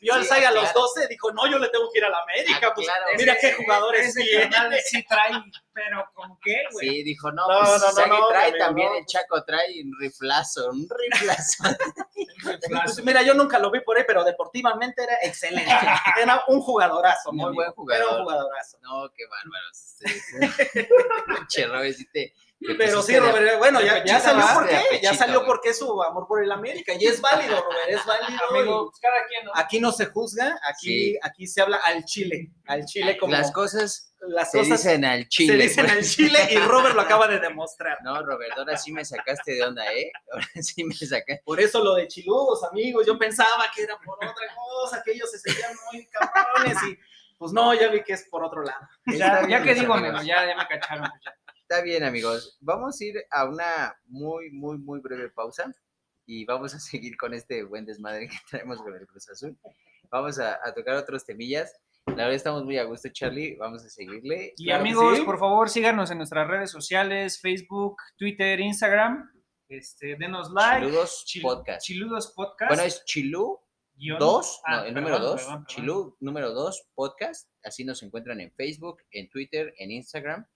Vio al Sí, Saga a los claro. 12, dijo, no, yo le tengo que ir a la América. Ah, pues, claro. mira Ese- qué jugadores tiene. sí trae, pero ¿con qué, güey? Sí, dijo, no, No, pues no, no, Sague no, trae amigo, también no. el Chaco trae un riflazo, un riflazo. Pues, mira, yo nunca lo vi por ahí, pero deportivamente era excelente. Era un jugadorazo, Muy amigo. buen Era un jugador. jugadorazo. No, qué bárbaro. Sí, sí. Che, Robert, sí te- te Pero sí, Robert, bueno, ya, ya salió por qué, ya salió porque es su amor por el América, y es válido, Robert, es válido. Amigo, pues cada quien, ¿no? Aquí no se juzga, aquí, Sí. aquí se habla al chile, al chile como Las cosas las se cosas dicen al chile. se dicen al chile y Robert lo acaba de demostrar. No, Roberto, ahora sí me sacaste de onda, ¿eh? Ahora sí me sacaste. Por eso lo de chiludos, amigos, yo pensaba que era por otra cosa, que ellos se sentían muy cabrones y pues no, ya vi que es por otro lado. Ya, ya que digo, amigos. amigo, ya, ya me cacharon. pues ya. Está bien, amigos. Vamos a ir a una muy, muy, muy breve pausa y vamos a seguir con este buen desmadre que traemos con el Cruz Azul. Vamos a, a tocar otros temillas. La verdad estamos muy a gusto, Charlie. Vamos a seguirle. Y Claro amigos, sí. por favor, síganos en nuestras redes sociales, Facebook, Twitter, Instagram. Este, denos like. Chiludos Chil- Podcast. Chiludos Podcast. Bueno, es Chilú guión- 2, Ah, no, el perdón, número 2, perdón, perdón. Chilú número 2 podcast, así nos encuentran en Facebook, en Twitter, en Instagram.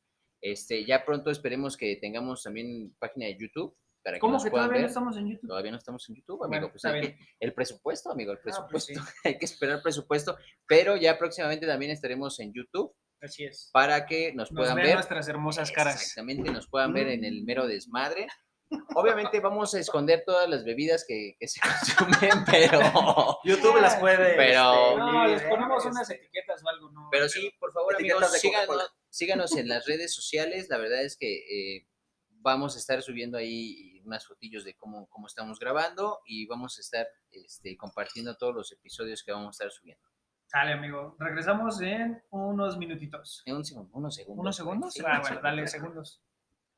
Este, ya pronto esperemos que tengamos también página de YouTube para que ¿Cómo nos que puedan todavía no ver. estamos en YouTube? Todavía no estamos en YouTube, Bueno, amigo. Pues hay que- el presupuesto, amigo, el Ah, pues presupuesto. hay que esperar presupuesto, pero ya próximamente también estaremos en YouTube Así es. para que nos Nos puedan ver. nuestras hermosas caras. Exactamente, nos puedan ver en el mero desmadre. Obviamente vamos a esconder todas las bebidas que, que se consumen, pero, YouTube las puede. Pero- este, No, les ponemos ¿eh? unas etiquetas o algo, ¿no? pero sí, por favor, amigos, síganos. Síganos en las redes sociales. La verdad es que eh, vamos a estar subiendo ahí unas fotillos de cómo, cómo estamos grabando y vamos a estar este, compartiendo todos los episodios que vamos a estar subiendo. Sale, amigo. Regresamos en unos minutitos. En un segundo, unos segundos. ¿Unos segundos? Sí, ah, bueno, dale segundos. segundos.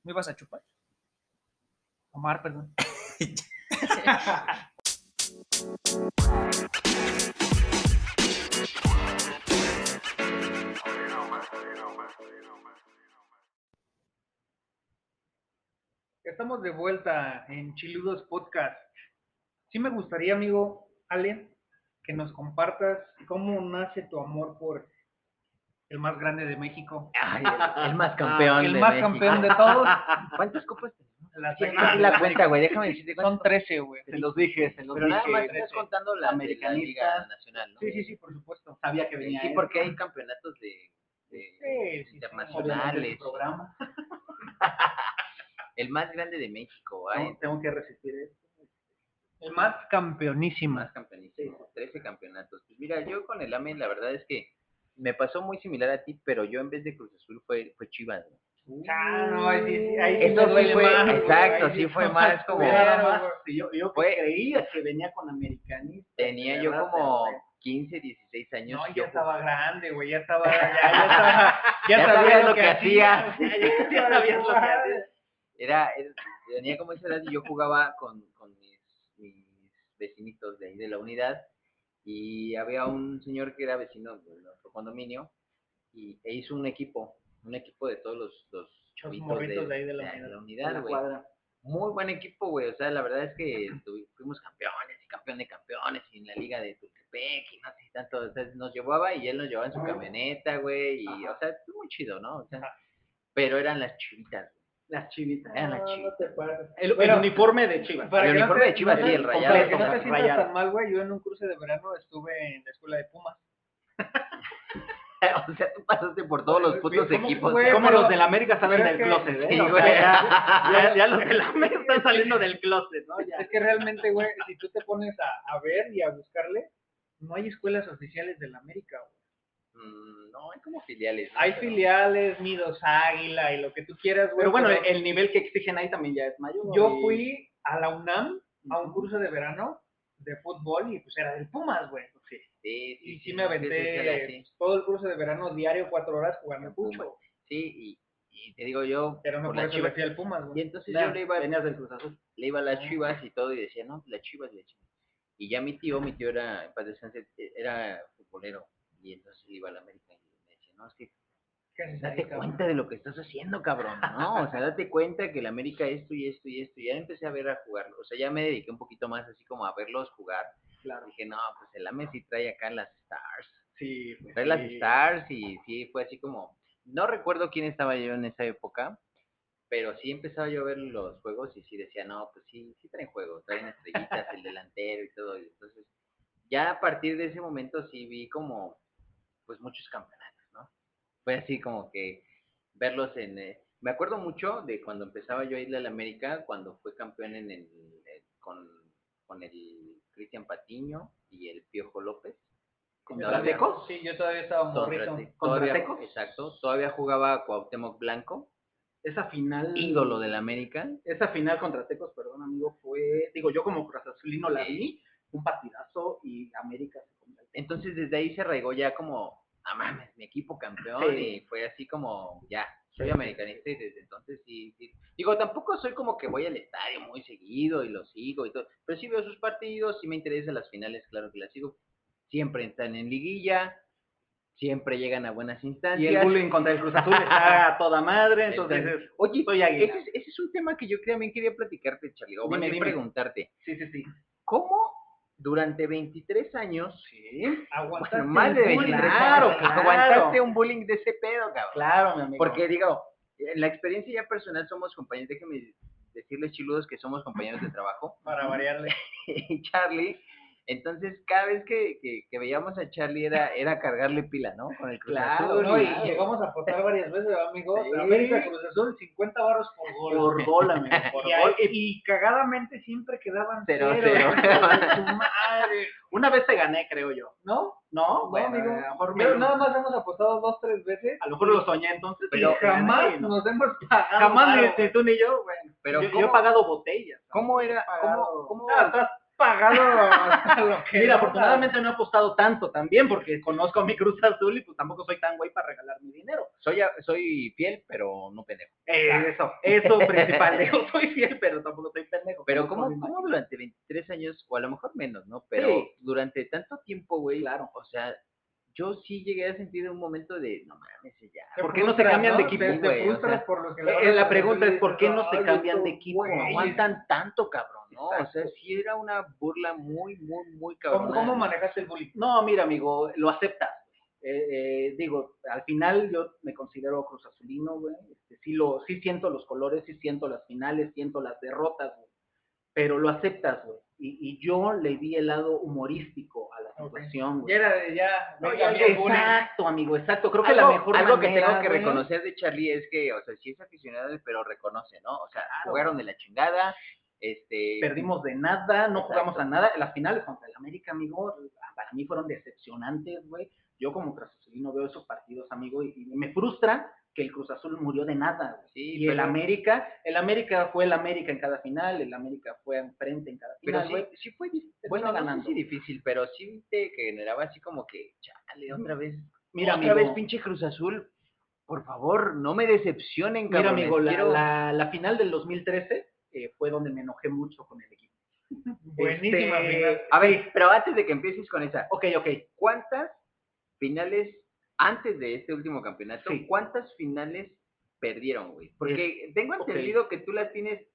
¿Me ibas a chupar? Omar, perdón. Estamos de vuelta en Chiludos Podcast. Sí me gustaría, amigo Allen, que nos compartas cómo nace tu amor por el más grande de México. Ay, el, el más campeón. el de más México. campeón de todos. ¿Cuántas copas tenemos? La Sí, la cuenta, güey. Déjame decirte Son 13, güey. Se los dije, se los Pero dije. nada más Estás contando la Americanista. Americanista Nacional, ¿no? Sí, sí, sí, por supuesto. Sabía que venía Sí, él. porque hay campeonatos de, Sí. Obviamente internacionales. el programa. El más grande de México, No, tengo que resistir esto. El más campeonísimo. más campeonísimos, 13 campeonatos. Pues mira, yo con el AME la verdad es que me pasó muy similar a ti, pero yo en vez de Cruz Azul fue, fue Chivas. ¿no? Ah, no, ahí sí, sí, ahí sí Eso fue- más, exacto, ahí sí fue más como- yo, yo Fue- creía que venía con americanista. Tenía yo como 15, 16 años. No, ya estaba grande, güey, ya estaba, ya, ya estaba, ya, Ya sabía lo que hacía. güey, ya, ya sabías lo que hacía. Era, era- tenía como esa edad y yo jugaba con, con mis, mis vecinitos de ahí de la unidad y había un señor que era vecino de nuestro condominio y e hizo un equipo, un equipo de todos los, los chavitos morritos de ahí de la unidad. unidad, la güey. cuadra. Muy buen equipo, güey. O sea, la verdad es que fuimos campeones y campeón de campeones y en la liga de Tultepec y no sé tanto. O sea, nos llevaba y él nos llevaba en su camioneta, güey. Y, o sea, estuvo muy chido, ¿no? O sea, pero eran las chivitas, güey. Las chivitas. Eran las No, no chivitas. te. El, el Bueno, uniforme de Chivas. Para El que no uniforme te- de Chivas, no sí, el para rayado, que no te sientas tan mal, güey, yo en un cruce de verano estuve en la escuela de Pumas. o sea, tú pasaste por todos los putos ¿cómo, equipos. güey? Como pero- los de la América salen pero del que- closet, ¿eh? Sí, O sea, güey. ya, ya, ya los de la América están saliendo del closet, ¿no? Ya. Es que realmente, güey, si tú te pones a, a ver y a buscarle, no hay escuelas oficiales de la América, güey. Mm, no, hay como filiales. ¿no? Hay Pero- filiales, Nidos Águila y lo que tú quieras, güey. Pero bueno, pero el nivel que exigen ahí también ya es mayor. yo y- fui a la UNAM a un curso de verano de fútbol y pues era del Pumas, güey. Sí. Sí, Y sí sí, me aventé sí, todo el curso de verano diario, cuatro horas jugando fucho. Sí, y, y te digo yo, Pero no por por le chivas. fui al Pumas, Y güey. entonces Ya, yo le iba, venías del Cruz Azul. le iba a las chivas y todo y decía, no, las chivas, las chivas. Y ya mi tío, mi tío era, en paz descanse, era futbolero y entonces iba a la América y me decía, no, es que ¿Qué haces ahí, date cuenta de lo que estás haciendo, cabrón, ¿no? O sea, date cuenta que la América esto y esto y esto. Y ya empecé a ver a jugarlo. O sea, ya me dediqué un poquito más así como a verlos jugar. Claro. Dije, no, pues el AME sí trae acá las Stars. Sí, pues, Trae las. Stars y sí, fue así como... No recuerdo quién estaba yo en esa época, pero sí empezaba yo a ver los juegos y sí decía, no, pues sí, sí traen juegos, traen estrellitas, el delantero y todo. Y entonces, ya a partir de ese momento sí vi como, pues muchos campeonatos, ¿no? Fue así como que verlos en... eh, me acuerdo mucho de cuando empezaba yo a irle a la América, cuando fue campeón en el, eh, con, con el Cristian Patiño y el Piojo López. ¿Contra Tecos? Sí, yo todavía estaba morrito. Contra, ¿Contra todavía, Tecos? exacto, todavía jugaba Cuauhtémoc Blanco, Esa final. ídolo del América. Esa final contra Tecos, perdón, amigo, fue. Digo, yo como Cruz Azulino la vi, un partidazo y América se Entonces desde ahí se arraigó ya como, ah mames, mi equipo campeón Sí. y fue así como, ya, soy americanista y desde entonces sí, sí. Digo, tampoco soy como que voy al estadio muy seguido y lo sigo y todo, pero sí veo sus partidos, sí me interesan las finales, claro que las sigo. Siempre están en liguilla, siempre llegan a buenas Y instancias. el bullying contra el Cruz Azul está a toda madre, entonces. Entonces, Oye, águila. ese es, ese es un tema que yo también quería platicarte, Charlie, o Dime, dime. preguntarte. Sí, sí, sí. ¿Cómo durante 23 años, Sí. Aguantaste bueno, más de el bullying. 23 claro, años, claro. aguantaste un bullying de ese pedo, cabrón? Claro, mi amigo. Porque digo, en la experiencia ya personal somos compañeros, déjenme decirles chiludos que somos compañeros de trabajo, Para variarle. y Charlie, entonces cada vez que, que, que veíamos a Charlie era, era cargarle pila, ¿no? Con el Cruz Claro, Azul, No, y llegamos a apostar varias veces, amigo. Sí. América Cruz Azul, 50 barros por gol. por gol, amigo, por y, ahí- gol. Y y cagadamente siempre quedaban Cero, cero. madre. Una vez te gané, creo yo. ¿No? No, No, bueno, amigo. a lo mejor, Pero nada más hemos apostado dos, tres veces. a lo mejor lo soñé entonces. Pero y jamás gané, ¿no? nos hemos pagado. Jamás ni, ni tú ni yo, bueno. Pero yo, yo ¿cómo- he pagado botellas. ¿Cómo era? ¿Cómo, cómo, Ah, pagado lo que Mira, afortunadamente no he apostado tanto también porque conozco a mi Cruz Azul y pues tampoco soy tan güey para regalar mi dinero. Soy, a- soy fiel, pero no pendejo. Eh, eso, eso principal. Digo, soy fiel, pero tampoco soy pendejo. Pero Conozco ¿cómo, cómo durante 23 años, o a lo mejor menos, ¿no? Pero Sí. durante tanto tiempo, güey, Claro. o sea, yo sí llegué a sentir un momento de, no mames, ya. ¿Por qué no se cambian de ¿no? equipo, güey? La pregunta es, ¿por qué no se cambian de equipo? ¿Cómo aguantan tanto, cabrón? ¿no? O sea, sí era una burla muy, muy, muy ¿Cómo, cabrón. ¿Cómo manejaste el bullying? No, mira, amigo, lo aceptas. Eh, eh, digo, al final yo me considero cruz azulino, güey. Este, sí, lo, sí siento los colores, sí siento las finales, siento las derrotas, güey. Pero lo aceptas, güey. Y, y yo le di el lado humorístico a la situación, güey. era de ya. No, ya- exacto, amigo, exacto. Creo que algo, la mejor algo que tengo que güey, reconocer de Charlie es que, o sea, sí es aficionado, pero reconoce, ¿no? O sea, Claro. jugaron de la chingada, este... perdimos de nada, no Exacto. jugamos a nada. Las finales contra el América, amigo, para mí fueron decepcionantes, güey. Yo como Azulino veo esos partidos, amigo, y, y me frustra que el Cruz Azul murió de nada. güey. Sí, y el pero- América, el América fue el América en cada final, el América fue enfrente en cada Pero final, sí, güey. sí fue difícil. Bueno, Bueno, no sé ganando. si difícil, pero sí te generaba así como que, chale, otra vez. Mira, otra amigo, vez pinche Cruz Azul. Por favor, no me decepcionen, mira, cabrones. amigo, la, Quiero- la- la final del 2013 eh, fue donde me enojé mucho con el equipo. Buenísima Este, final. A ver, pero antes de que empieces con esa, Ok, ok. ¿cuántas finales antes de este último campeonato? Sí. ¿Cuántas finales perdieron, güey? Porque tengo entendido que tú las tienes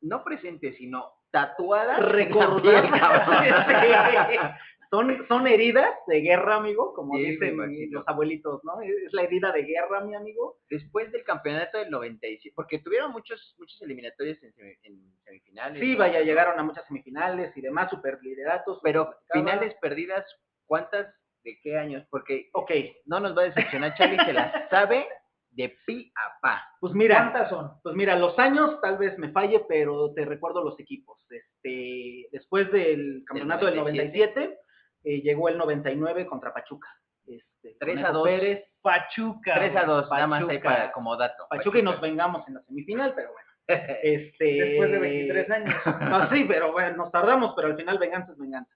no presentes, sino tatuadas. cabrón. son, son heridas de guerra, amigo, como Sí, dicen los abuelitos, ¿no? Es la herida de guerra, mi amigo. Después del campeonato del 97, porque tuvieron muchos muchos eliminatorios en, semi- en semifinales. Sí, ¿no? vaya, llegaron a muchas semifinales y demás, superlideratos. Pero finales perdidas, ¿cuántas? ¿De qué años? Porque Ok, no nos va a decepcionar, Charlie se las sabe de pi a pa. pues mira, ¿Cuántas son? pues mira, los años tal vez me falle, pero te recuerdo los equipos. Este, después del campeonato del 97, eh, llegó el 99 contra Pachuca. Este, 3 a Conejo 2. Pérez, Pachuca. 3 a güey. 2, nada más ahí Pachuca. para, como dato. Pachuca y nos vengamos en la semifinal, pero bueno. Este, Después de 23 años. Ah, sí, pero bueno, nos tardamos, pero al final venganza es venganza.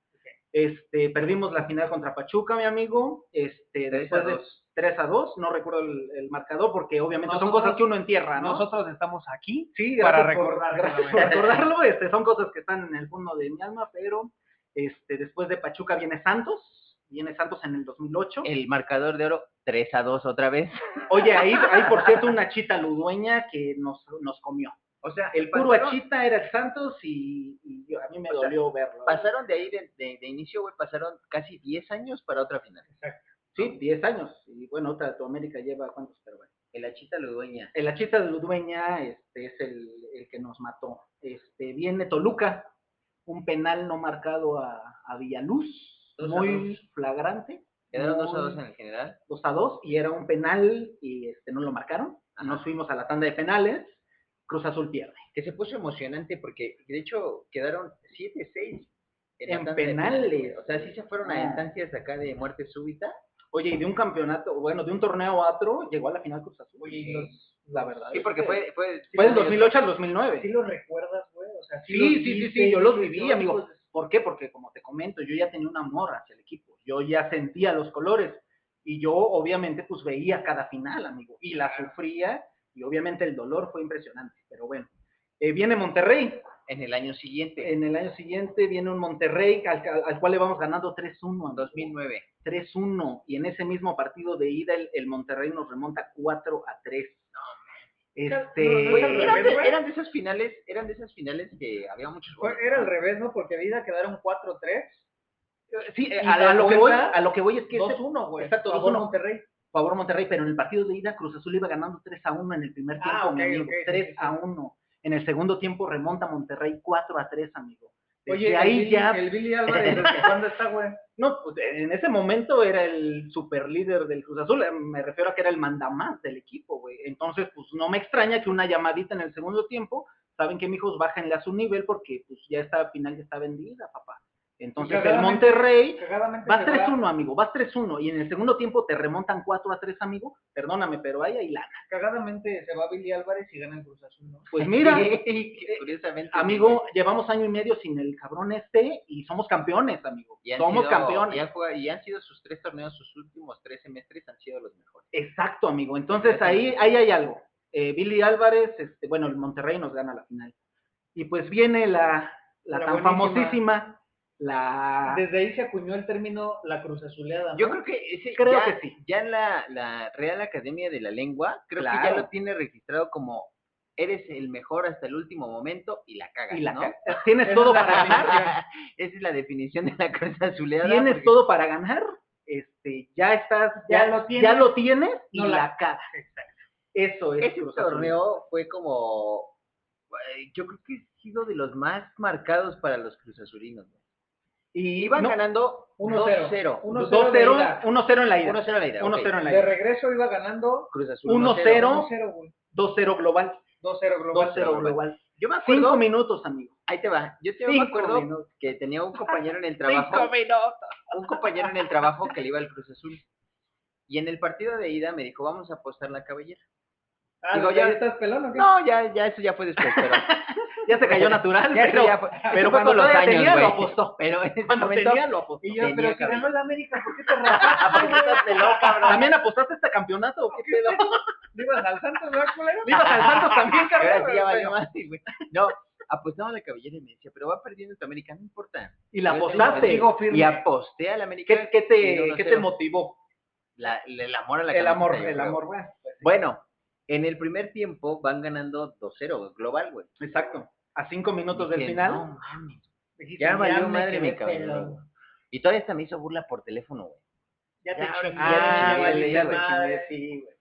Este, perdimos la final contra Pachuca, mi amigo. Este, después de dos. 3 a 2, no recuerdo el, el marcador porque obviamente son cosas que uno entierra, ¿no? Nosotros estamos aquí sí, para recordarlo, este, son cosas que están en el fondo de mi alma, pero este, después de Pachuca viene Santos, viene Santos en el 2008. El marcador de oro, 3 a 2 otra vez. Oye, ahí hay por cierto una chita ludueña que nos, nos comió. O sea, El puro pasaron- achita era el Santos y, y yo- a mí me sea, dolió verlo. Pasaron de ahí, de, de- de inicio, güey, pasaron casi 10 años para otra final. Sí, 10 años. Y bueno, otra tu América lleva cuántos, pero bueno. El Achita Ludueña. El achita Ludueña este, es el, el que nos mató. Este, viene Toluca, un penal no marcado a, a Villaluz, Dos muy flagrante. Quedaron 2 a muy- 2 en el general. 2 a 2 y era un penal y este, no lo marcaron. Ajá. Nos fuimos a la tanda de penales. Cruz Azul pierde. Que se puso emocionante porque, de hecho, quedaron 7-6 En penales. O sea, sí se fueron a Ah. instancias acá de muerte súbita. Oye, y de un campeonato, bueno, de un torneo a otro, llegó a la final Cruz Azul. Oye, y los- la verdad. Sí, porque que fue... Fue, fue del 2008 al 2009. ¿Sí lo recuerdas, güey? O sea, Sí, sí, sí, sí, yo los viví, "Oye, amigo. ¿Por qué? Porque como te comento, yo ya tenía un amor hacia el equipo. Yo ya sentía los colores. Y yo, obviamente, pues veía cada final, amigo. Y la sufría. Y obviamente el dolor fue impresionante. Pero bueno. Eh, viene Monterrey. en el año siguiente, En el año siguiente viene un Monterrey al, al cual le vamos ganando 3-1. en 2009. 3-1. Y en ese mismo partido de ida, el, el Monterrey nos remonta 4 a 3. Este, No, no, eran, de, eran de esas finales, eran de esas finales que había muchos goles. Era al revés, ¿no? Porque Vida quedaron 4-3. sí, a, a lo que voy, a lo que voy es que ese 2-1, güey. Exacto, Favor 2-1. Monterrey. Favor Monterrey, pero en el partido de ida Cruz Azul iba ganando 3 a 1 en el primer tiempo, Ah, ok, mi amigo, ok, sí, 3 sí, sí. a 1. En el segundo tiempo remonta Monterrey 4 a 3, amigo. Desde Oye, ahí el, Billy- ya, el Billy Álvarez, ¿desde cuándo está, güey? no, pues, en ese momento era el super líder del Cruz Azul, me refiero a que era el mandamás del equipo, güey. Entonces, pues no me extraña que una llamadita en el segundo tiempo, saben que mijos bájenle a su nivel porque pues ya esta final ya está vendida, papá. Entonces, el Monterrey Vas se va- 3-1, amigo, vas 3-1 y en el segundo tiempo te remontan 4 a 3, amigo. Perdóname, pero ahí hay lana. Cagadamente se va Billy Álvarez y gana el Cruz Azul, ¿no? Pues mira, curiosamente, amigo, llevamos año y medio sin el cabrón este y somos campeones, amigo. y han Somos sido- campeones. Y han, jugado- y han sido sus tres torneos, sus últimos tres semestres han sido los mejores. Exacto, amigo. Entonces ahí, ahí hay algo. Eh, Billy Álvarez, este, bueno, el Monterrey nos gana la final. Y pues viene la, la, La tan buenísima. famosísima, la... Desde ahí se acuñó el término la Cruz Azuleada, ¿no? Yo creo que ese Creo ya, que sí. ya en la, la Real Academia de la Lengua, creo que ya lo tiene registrado como eres el mejor hasta el último momento y la cagas, y la ¿no? Tienes Esa todo para ganar. Esa es la definición de la Cruz Azuleada. Tienes porque- todo para ganar. Este, ya estás, Ya ya, lo tienes, tienes, ya lo tienes y no la- la, cagas. Eso es Ese Cruz Azul. torneo fue como, eh, yo creo que ha sido de los más marcados para los Cruz Azulinos. Y Iban no, ganando 1-0. 2-0. 1-0 2-0, de ida. 1-0 en la ida. 1-0 la ida. 1-0 ok. en la De ida. regreso iba ganando Cruz Azul 1-0. 1-0, güey. 2-0 global. 2-0 global. 2-0 global. Yo me Cinco acuerdo, minutos, amigo. ahí te va, yo te me acuerdo minutos. que tenía un compañero en el trabajo, minutos. un compañero en el trabajo que le iba al Cruz Azul. Y en el partido de ida me dijo, vamos a apostar la cabellera. Ah, Digo, ¿ya ya- estás pelón o qué? No, ya, ya eso ya fue después, pero Ya se cayó natural, ya pero, ya fue, pero fue cuando todavía años, tenía, lo apostó. Pero en ese Cuando momento tenía, lo apostó. Y yo, tenía pero cabeza. ganó la América, ¿por qué te rapaste? ¿por? ¿También apostaste este campeonato? o ¿Qué pedo? ¿Le ibas al Santos, no, culero? ¿Le ibas al Santos también, cabrón? sí ya valió más, güey. No, apostaba a la cabellera y me decía, pero va perdiendo tu América, no importa. Y la apostaste. Y aposté a la América. ¿Qué, qué te, y 1-0. ¿Qué te motivó? La- el amor a la El amor, el amor, bueno. pues. Bueno, en el primer tiempo van ganando 2-0, global, güey. Exacto. A cinco minutos del Dije, final. No mames. Dijiste, Ya valió madre mi pelón. Y todavía hasta me hizo burla por teléfono, güey. Ya te chingué, ya Ah, lo chingué, sí, güey.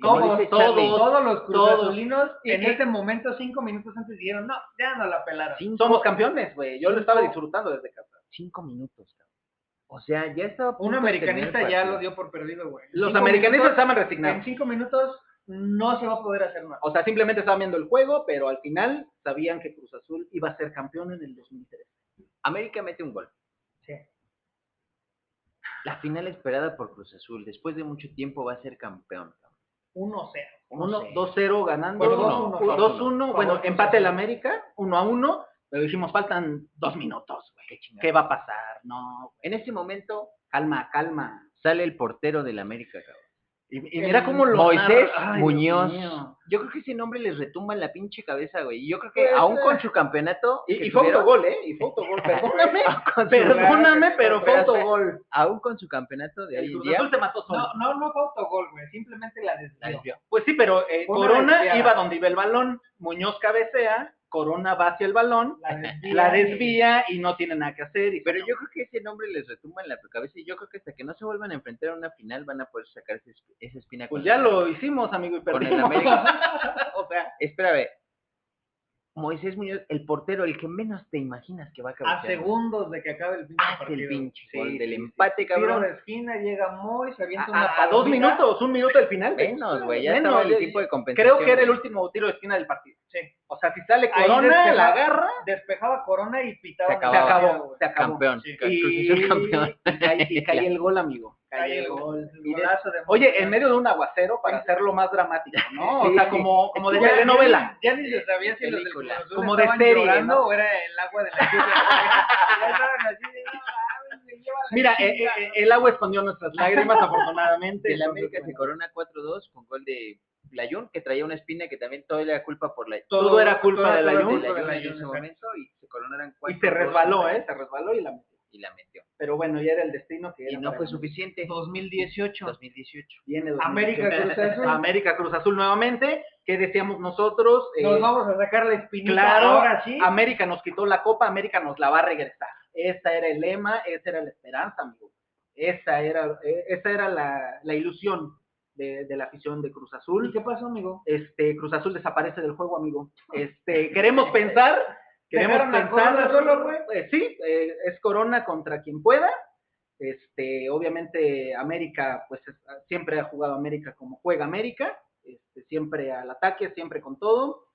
Como Todos, todos, los cruzazulinos en ese momento, cinco minutos antes, dijeron, no, ya no la pelaron. Somos campeones, güey. Yo lo estaba disfrutando desde casa. cinco minutos, cabrón. O sea, ya estaba. Un americanista ya lo dio por perdido, güey. Los americanistas estaban En resignados. cinco minutos no se va a poder hacer nada. O sea, simplemente estaban viendo el juego, pero al final sabían que Cruz Azul iba a ser campeón en el 2003. América mete un gol. Sí. La final esperada por Cruz Azul, después de mucho tiempo va a ser campeón. cabrón. 1-0. Uno, 1-0. 2-0 ganando. Bueno, 2-1. 2-1. Bueno, empate el. América, 1 a 1. Pero dijimos, faltan dos minutos, güey. Qué chingada. ¿Qué va a pasar? No, En ese momento calma, calma. sale el portero del América, cabrón. Y, y mira cómo lo Moisés narra. Ay, Muñoz. Yo creo que ese nombre les retumba en la pinche cabeza, güey. Y yo creo que Pues, aún con su campeonato. Y, y tuvieron- autogol, ¿eh? Y fue autogol. Perdóname, perdóname, pero autogol. aún con su campeonato de hoy en día. Azul se mató solo. No, no, no fue autogol, güey. Simplemente la desvió. Pues sí, pero eh, Corona iba donde iba el balón, Muñoz cabecea, Corona va hacia el balón, La desvía. la desvía y no tiene nada que hacer. Y Pero yo creo que ese nombre les retumba en la cabeza y yo creo que hasta que no se vuelvan a enfrentar a una final van a poder sacar ese esa espina. pues ya lo hicimos, amigo, y con el perdimos. América. o sea, espérame. Moisés Muñoz, el portero, el que menos te imaginas que va a A cabecear. güey. segundos de que acabe el pinche Hace partido. el pinche Sí, gol del empate, Tiro cabrón. de esquina, llega Moy, se avienta A, una a- a dos minutos, un minuto del final. Menos, güey, ya Menos, estaba el eh, tiempo de compensación. Creo que era el último tiro de esquina del partido. Sí. O sea, si sale Corona, la agarra, Despejaba Corona y pitaba. Se se acababa. acabó, se acabó. Campeón. Sí. Y, campeón. y cae, y cae el gol, amigo. Cae el gol. Y El de- golazo de Oye, en medio de un aguacero para hacerlo más dramático, ¿no? O sea, sí. como, como de Ya- telenovela. Ya, ni se sabía si los del Como de serie, llorando ¿no? o era el agua de la lluvia. Mira, eh, chingada". eh, el agua escondió nuestras lágrimas, afortunadamente. El América se corona 4-2 con gol de Layún, que traía una espina que también todo era culpa por la Todo era culpa todo de era la culpa de Layún la en ese momento y se coronaron 4 Y se resbaló, ¿eh? Se resbaló y la metió. Y la metió. Pero bueno, ya era el destino que Y no fue suficiente. 2018. 2018. Viene América 2018. Cruz Azul. América Cruz Azul nuevamente. ¿Qué decíamos nosotros? Eh, Nos vamos a sacar la espinita claro, ahora sí. América nos quitó la copa, América nos la va a regresar. Ese era el lema, esa era la esperanza, amigo. Esa era, eh, esa era la, la ilusión de, de la afición de Cruz ¿Y Azul. qué pasó, amigo? Este, Cruz Azul desaparece del juego, amigo. Este, queremos pensar, queremos ¿Dejaron a pensar, solo, güey? eh, sí, eh, es Corona contra quien pueda. Este, obviamente América, pues es- siempre ha jugado América como juega América, este, siempre al ataque, siempre con todo.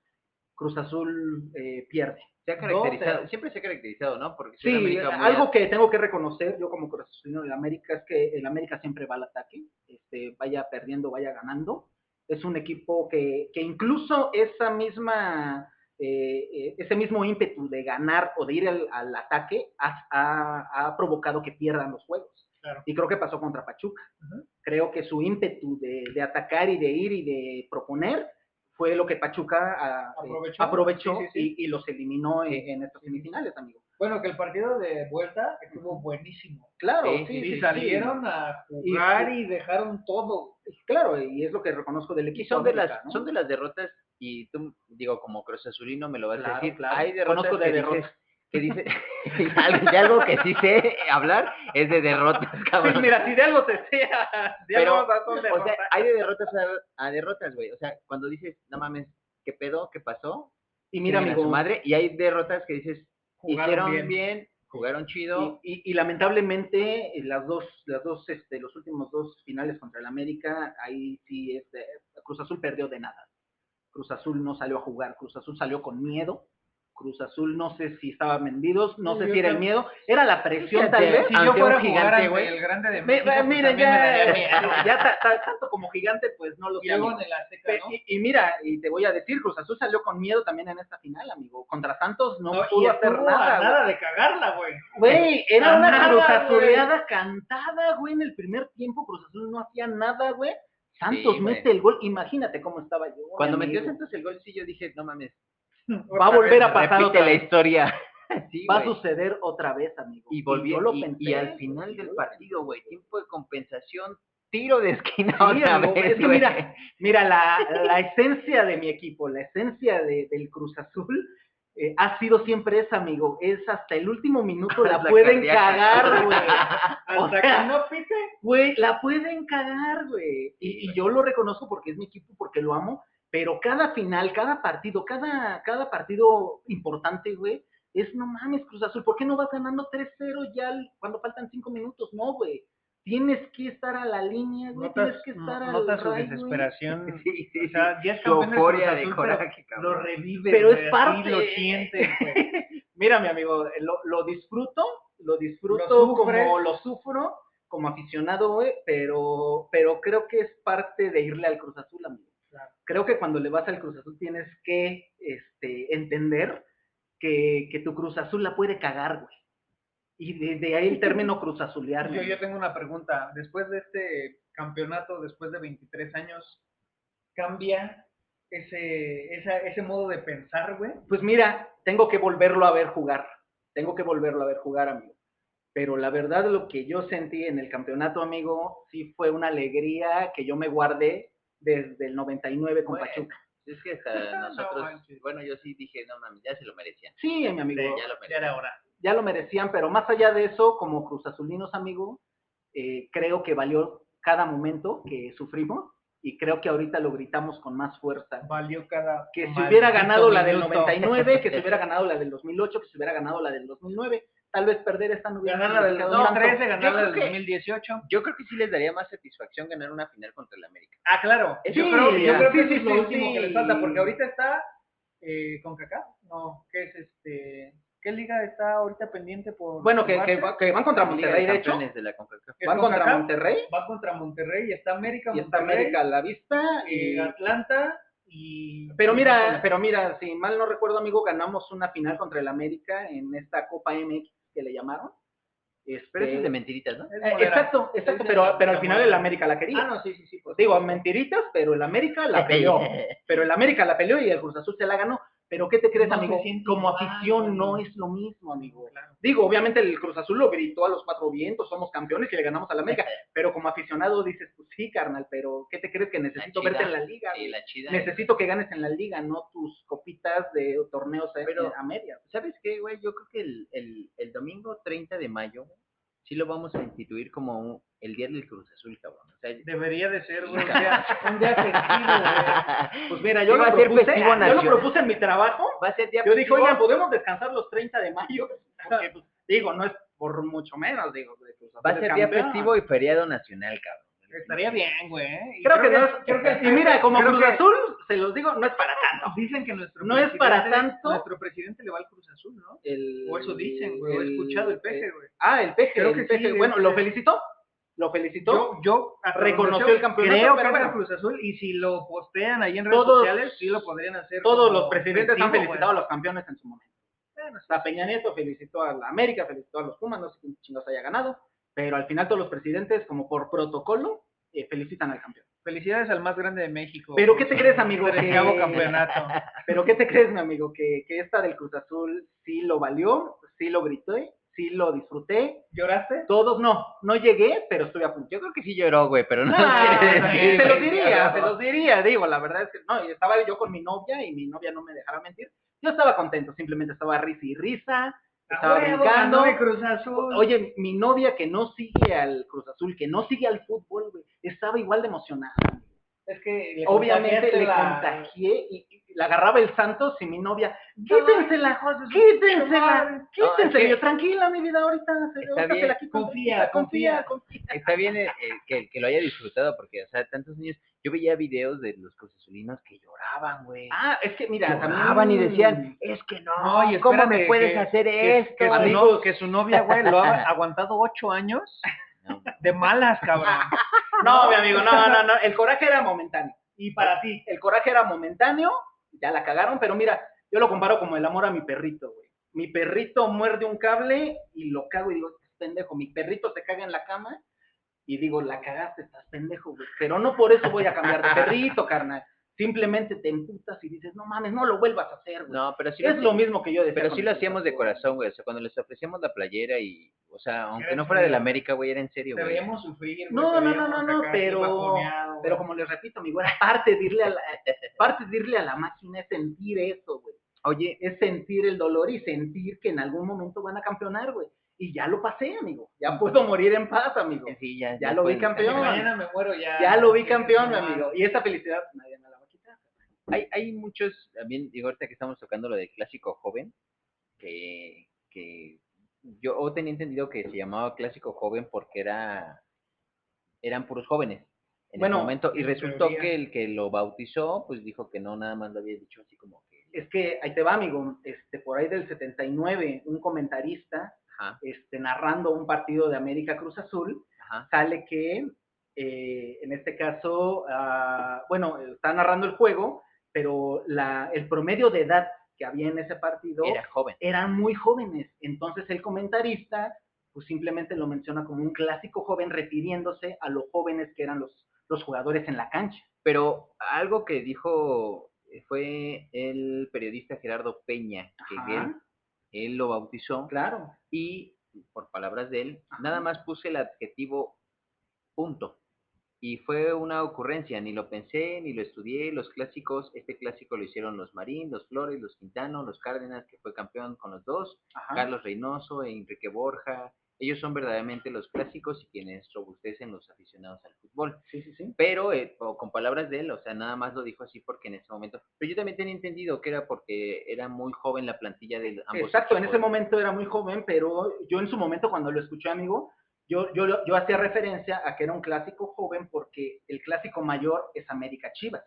Cruz Azul eh, pierde. Se ha caracterizado, Dos, siempre se ha caracterizado, ¿no? Porque Sí, algo que tengo que reconocer yo como Cruz Azulino del América es que el América siempre va al ataque, este, vaya perdiendo, vaya ganando. Es un equipo que, que incluso esa misma, eh, eh, ese mismo ímpetu de ganar o de ir al, al ataque ha, ha- ha provocado que pierdan los juegos. Claro. Y creo que pasó contra Pachuca. Creo que su ímpetu de, de atacar y de ir y de proponer fue lo que Pachuca ah, eh, Aprovechó. aprovechó Sí, sí, sí. Y, y los eliminó en, en estas semifinales, amigo. Bueno, que el partido de vuelta estuvo buenísimo. Claro, Sí, sí, sí, Y sí, salieron a jugar y, dejaron todo. Claro, y es lo que reconozco del Y equipo. son de las, ¿no? son de las derrotas, y tú, digo, como Cruz Azulino me lo vas Claro, a decir, claro. hay derrotas Conozco de derrotas. que dice, de algo que sí sé hablar es de derrotas, Sí, cabrón. mira, si de algo te sea, de Pero, algo son o sea, hay de derrotas a, a derrotas, güey. O sea, cuando dices, no mames, ¿qué pedo? ¿Qué pasó? y mira, Chinguen a su amigo, madre, y hay derrotas que dices, Jugaron hicieron bien. bien. jugaron chido. y, y- y lamentablemente eh, las dos, las dos, este, los últimos dos finales contra el América, ahí sí, este, Cruz Azul perdió de nada. Cruz Azul no salió a jugar, Cruz Azul salió con miedo, Cruz Azul, no sé si estaban vendidos, no Sí, sé si era el miedo, era la presión tal vez. Si yo fuera gigante, ante güey. el grande de México, me- pues, me ya, miedo. ya ta- ta- tanto como gigante, pues no lo Y sé. Y, y mira, y te voy a decir, Cruz Azul salió con miedo también en esta final, amigo. Contra Santos no, No, pudo hacer nada. nada de cagarla, güey. Güey, era A una nada, Cruz. Azuleada cantada, güey, en el primer tiempo. Cruz Azul no hacía nada, güey. Santos Sí, mete el gol. Imagínate cómo estaba yo. Cuando amigo. metió Santos el gol, sí, yo dije, no mames. Va a volver a pasar otra la historia. Sí, Va a suceder otra vez, amigo. Y volvió, yo lo y, pensé, y al final del partido, güey, tiempo de compensación, tiro de esquina Sí, otra amigo, vez, es que mira, mira la, la esencia de mi equipo, la esencia de- del Cruz Azul eh, ha sido siempre esa, amigo. Es hasta el último minuto la, La pueden cardíaca. cagar, güey. O Hasta sea, que no pite. Güey, la pueden cagar, güey. Y, y yo lo reconozco porque es mi equipo, porque lo amo. Pero cada final, cada partido, cada, cada partido importante, güey, es no mames, Cruz Azul. ¿Por qué no vas ganando 3-0 ya cuando faltan 5 minutos? No, güey. Tienes que estar a la línea, güey. Notas, Tienes que estar al notas su ray, güey. desesperación. Sí, sí, O sea, ya es Su euforia de coraje, Lo cabrón. revive. Pero es parte. Lo sientes, güey. Mira, mi amigo, lo, lo disfruto, lo disfruto Lo como lo sufro, como aficionado, güey, pero, pero creo que es parte de irle al Cruz Azul, amigo. Claro. Creo que cuando le vas al Cruz Azul tienes que este, entender que, que tu Cruz Azul la puede cagar, güey. Y de, de ahí el término Cruz Azulear. Yo, yo tengo una pregunta. Después de este campeonato, después de 23 años, ¿cambia ese, esa- ese modo de pensar, güey? Pues mira, tengo que volverlo a ver jugar. Tengo que volverlo a ver jugar, amigo. Pero la verdad, lo que yo sentí en el campeonato, amigo, sí fue una alegría que yo me guardé desde el 99 con Bueno, Pachuca. Es que No nosotros, bueno, yo sí dije, no mames, ya se lo merecían. Sí, mi amigo, ya lo Ya merecían. era hora. Ya lo merecían, pero más allá de eso, como Cruz Azulinos, amigo, eh, creo que valió cada momento que sufrimos y creo que ahorita lo gritamos con más fuerza. Valió cada. Que se maldito hubiera ganado la del minuto. 99, que se hubiera ganado la del 2008, que se hubiera ganado la del 2009. Tal vez perder esta no hubiera Ganar la del significado tanto. 2013, ganar la Yo del creo que- 2018. Yo creo que sí les daría más satisfacción ganar una final contra el América. Ah, claro. Sí, yo creo, yo creo que sí, eso es sí, lo sí, último que sí. les falta, porque ahorita está eh, con Kaká. No, ¿qué es este? ¿Qué liga está ahorita pendiente por. Bueno, que, que, que van contra Monterrey, de hecho. Campeones de la CONCACAF. ¿Es Van contra? Monterrey Va contra Monterrey y está América, y está Monterrey, América a la vista. y. Atlanta y. Pero mira, pero mira, si mal no recuerdo, amigo, ganamos una final contra el América en esta Copa MX que le llamaron. Este, Pero eso es de mentiritas, ¿no? Eh, exacto, exacto, pero, al final el. América la quería. Ah, no, sí, sí, sí. pues, Digo, mentiritas, pero el América la peleó. pero el América la peleó y el Cruz Azul se la ganó. Pero ¿qué te crees, No amigo? siente Como afición no es lo mismo, amigo. Claro. Digo, obviamente el Cruz Azul lo gritó a los cuatro vientos, somos campeones y le ganamos al América. Pero como aficionado dices, pues sí, carnal, pero ¿qué te crees que necesito chida. verte en la liga? Sí, la chida. Necesito que ganes en la liga, no tus copitas de torneos eh, Pero- a medias. ¿Sabes qué, güey? Yo creo que el, el, el domingo 30 de mayo sí lo vamos a instituir como un- el Día del Cruz Azul, cabrón. O sea, Debería de ser, güey. Un día, un día festivo, güey. Pues mira, yo lo, va a ser propuse, festivo yo lo propuse en mi trabajo. Va a ser día Yo dije, oigan, ¿podemos descansar los 30 de mayo? Porque, pues, digo, no es por mucho menos, digo. Va a ser día campeón. festivo y feriado nacional, cabrón. Estaría bien, güey. Y Creo que no es, creo que- y mira, como creo Cruz que- Azul, se los digo, no es para tanto. Dicen que nuestro No es para tanto. Nuestro presidente le va al Cruz Azul, ¿no? El, O eso dicen, güey. He escuchado el peje, güey. Ah, el peje, Creo el que peje. Bueno, lo felicitó. Lo felicitó. Yo, yo hasta Reconoció el campeonato, Creo que bueno. Cruz Azul y si lo postean ahí en redes Todos- sociales, sí lo podrían hacer. Todos los presidentes han felicitado a los campeones en su momento. Bueno, sí. La Peña Nieto felicitó a la América, felicitó a los Pumas, no sé quién chingados haya ganado, pero al final todos los presidentes, como por protocolo, eh, felicitan al campeón. Felicidades al más grande de México. Pero ¿qué te crees, amigo? Que- campeonato. Pero ¿qué te crees, mi amigo? Que, que esta del Cruz Azul sí lo valió, sí lo grité, sí lo disfruté. ¿Lloraste? Todos no, no llegué, pero estuve a punto. Yo creo que sí lloró, güey, pero no. Ah, decir, se los diría, lloró. se los diría, digo, la verdad es que no, y estaba yo con mi novia y mi novia no me dejaba mentir. Yo estaba contento, simplemente estaba risa y risa, estaba ¡A huevo, brincando. ganó mi Cruz Azul. Oye, mi novia que no sigue al Cruz Azul, que no sigue al fútbol, güey, estaba igual de emocionada. Es que le Obviamente le la- contagié y, y la agarraba el Santos y mi novia, quítensela, quítensela, quítensela. Y yo, tranquila, mi vida, ahorita, se la quito. Confía, confía. confía. Está bien eh, eh, que, que lo haya disfrutado porque, o sea, tantos niños. Yo veía videos de los cruzazulinos que lloraban, güey. Ah, es que mira, lloraban y también- decían, es que no, No, y ¿cómo me puedes que- hacer Que, esto? que su amigos? no- que su novia, güey, lo ha aguantado ocho años No. de malas, cabrón. No, mi amigo, no, no, no, el coraje era momentáneo. Y para ti, El coraje era momentáneo, ya la cagaron, pero mira, yo lo comparo como el amor a mi perrito, güey. Mi perrito muerde un cable y lo cago y digo, estás pendejo. Mi perrito se caga en la cama y digo, la cagaste, estás pendejo, güey. Pero no por eso voy a cambiar de perrito, carnal. Simplemente te emputas y dices, no mames, no lo vuelvas a hacer, güey. No, pero sí es lo, mismo que yo decía. pero sí mi lo hacíamos de güey. corazón, güey. O sea, cuando les ofrecíamos la playera y, o sea, aunque no fuera de la. América, güey, era en serio, güey. veíamos sufrir. güey, No, no, no, no, no, pero- Pero güey. como les repito, amigo, era parte de irle a la, parte de irle a la máquina es sentir eso, güey. Oye, es sentir el dolor y sentir que en algún momento van a campeonar, güey. Y ya lo pasé, amigo. Ya puedo morir en paz, amigo. sí, ya, Ya lo vi campeón. Si descansar. mañana me muero ya. Ya lo vi campeón, mi amigo. Y esa felicidad pues, nadie me la va a quitar. Hay, hay muchos, también, digo, ahorita que estamos tocando lo del clásico joven, que, que yo tenía entendido que se llamaba clásico joven porque era, eran puros jóvenes en Bueno, ese momento, y resultó teoría. que el que lo bautizó, pues dijo que no, nada más lo había dicho así como que, Es que ahí te va, amigo. Este, por ahí del 79, un comentarista ajá, este, narrando un partido de América Cruz Azul, ajá, sale que, eh, en este caso, ah, bueno, está narrando el juego, pero la, el promedio de edad que había en ese partido era joven. eran muy jóvenes. Entonces el comentarista, pues simplemente lo menciona como un clásico joven, refiriéndose a los jóvenes que eran los, los jugadores en la cancha. Pero algo que dijo eh, fue el periodista Gerardo Peña, que Ajá. él, él lo bautizó Claro. y, por palabras de él, Ajá. nada más puse el adjetivo punto. Y fue una ocurrencia, ni lo pensé, ni lo estudié. Los clásicos, este clásico lo hicieron los Marín, los Flores, los Quintano, los Cárdenas, que fue campeón con los dos, Ajá. Carlos Reynoso, e Enrique Borja. Ellos son verdaderamente los clásicos y quienes robustecen los aficionados al fútbol. Sí, sí, sí. Pero eh, con palabras de él, o sea, nada más lo dijo así porque en ese momento. Pero yo también tenía entendido que era porque era muy joven la plantilla de ambos. Exacto, en ese momento era muy joven, pero yo en su momento cuando lo escuché, amigo, yo, yo, yo hacía referencia a que era un clásico joven porque el clásico mayor es América Chivas.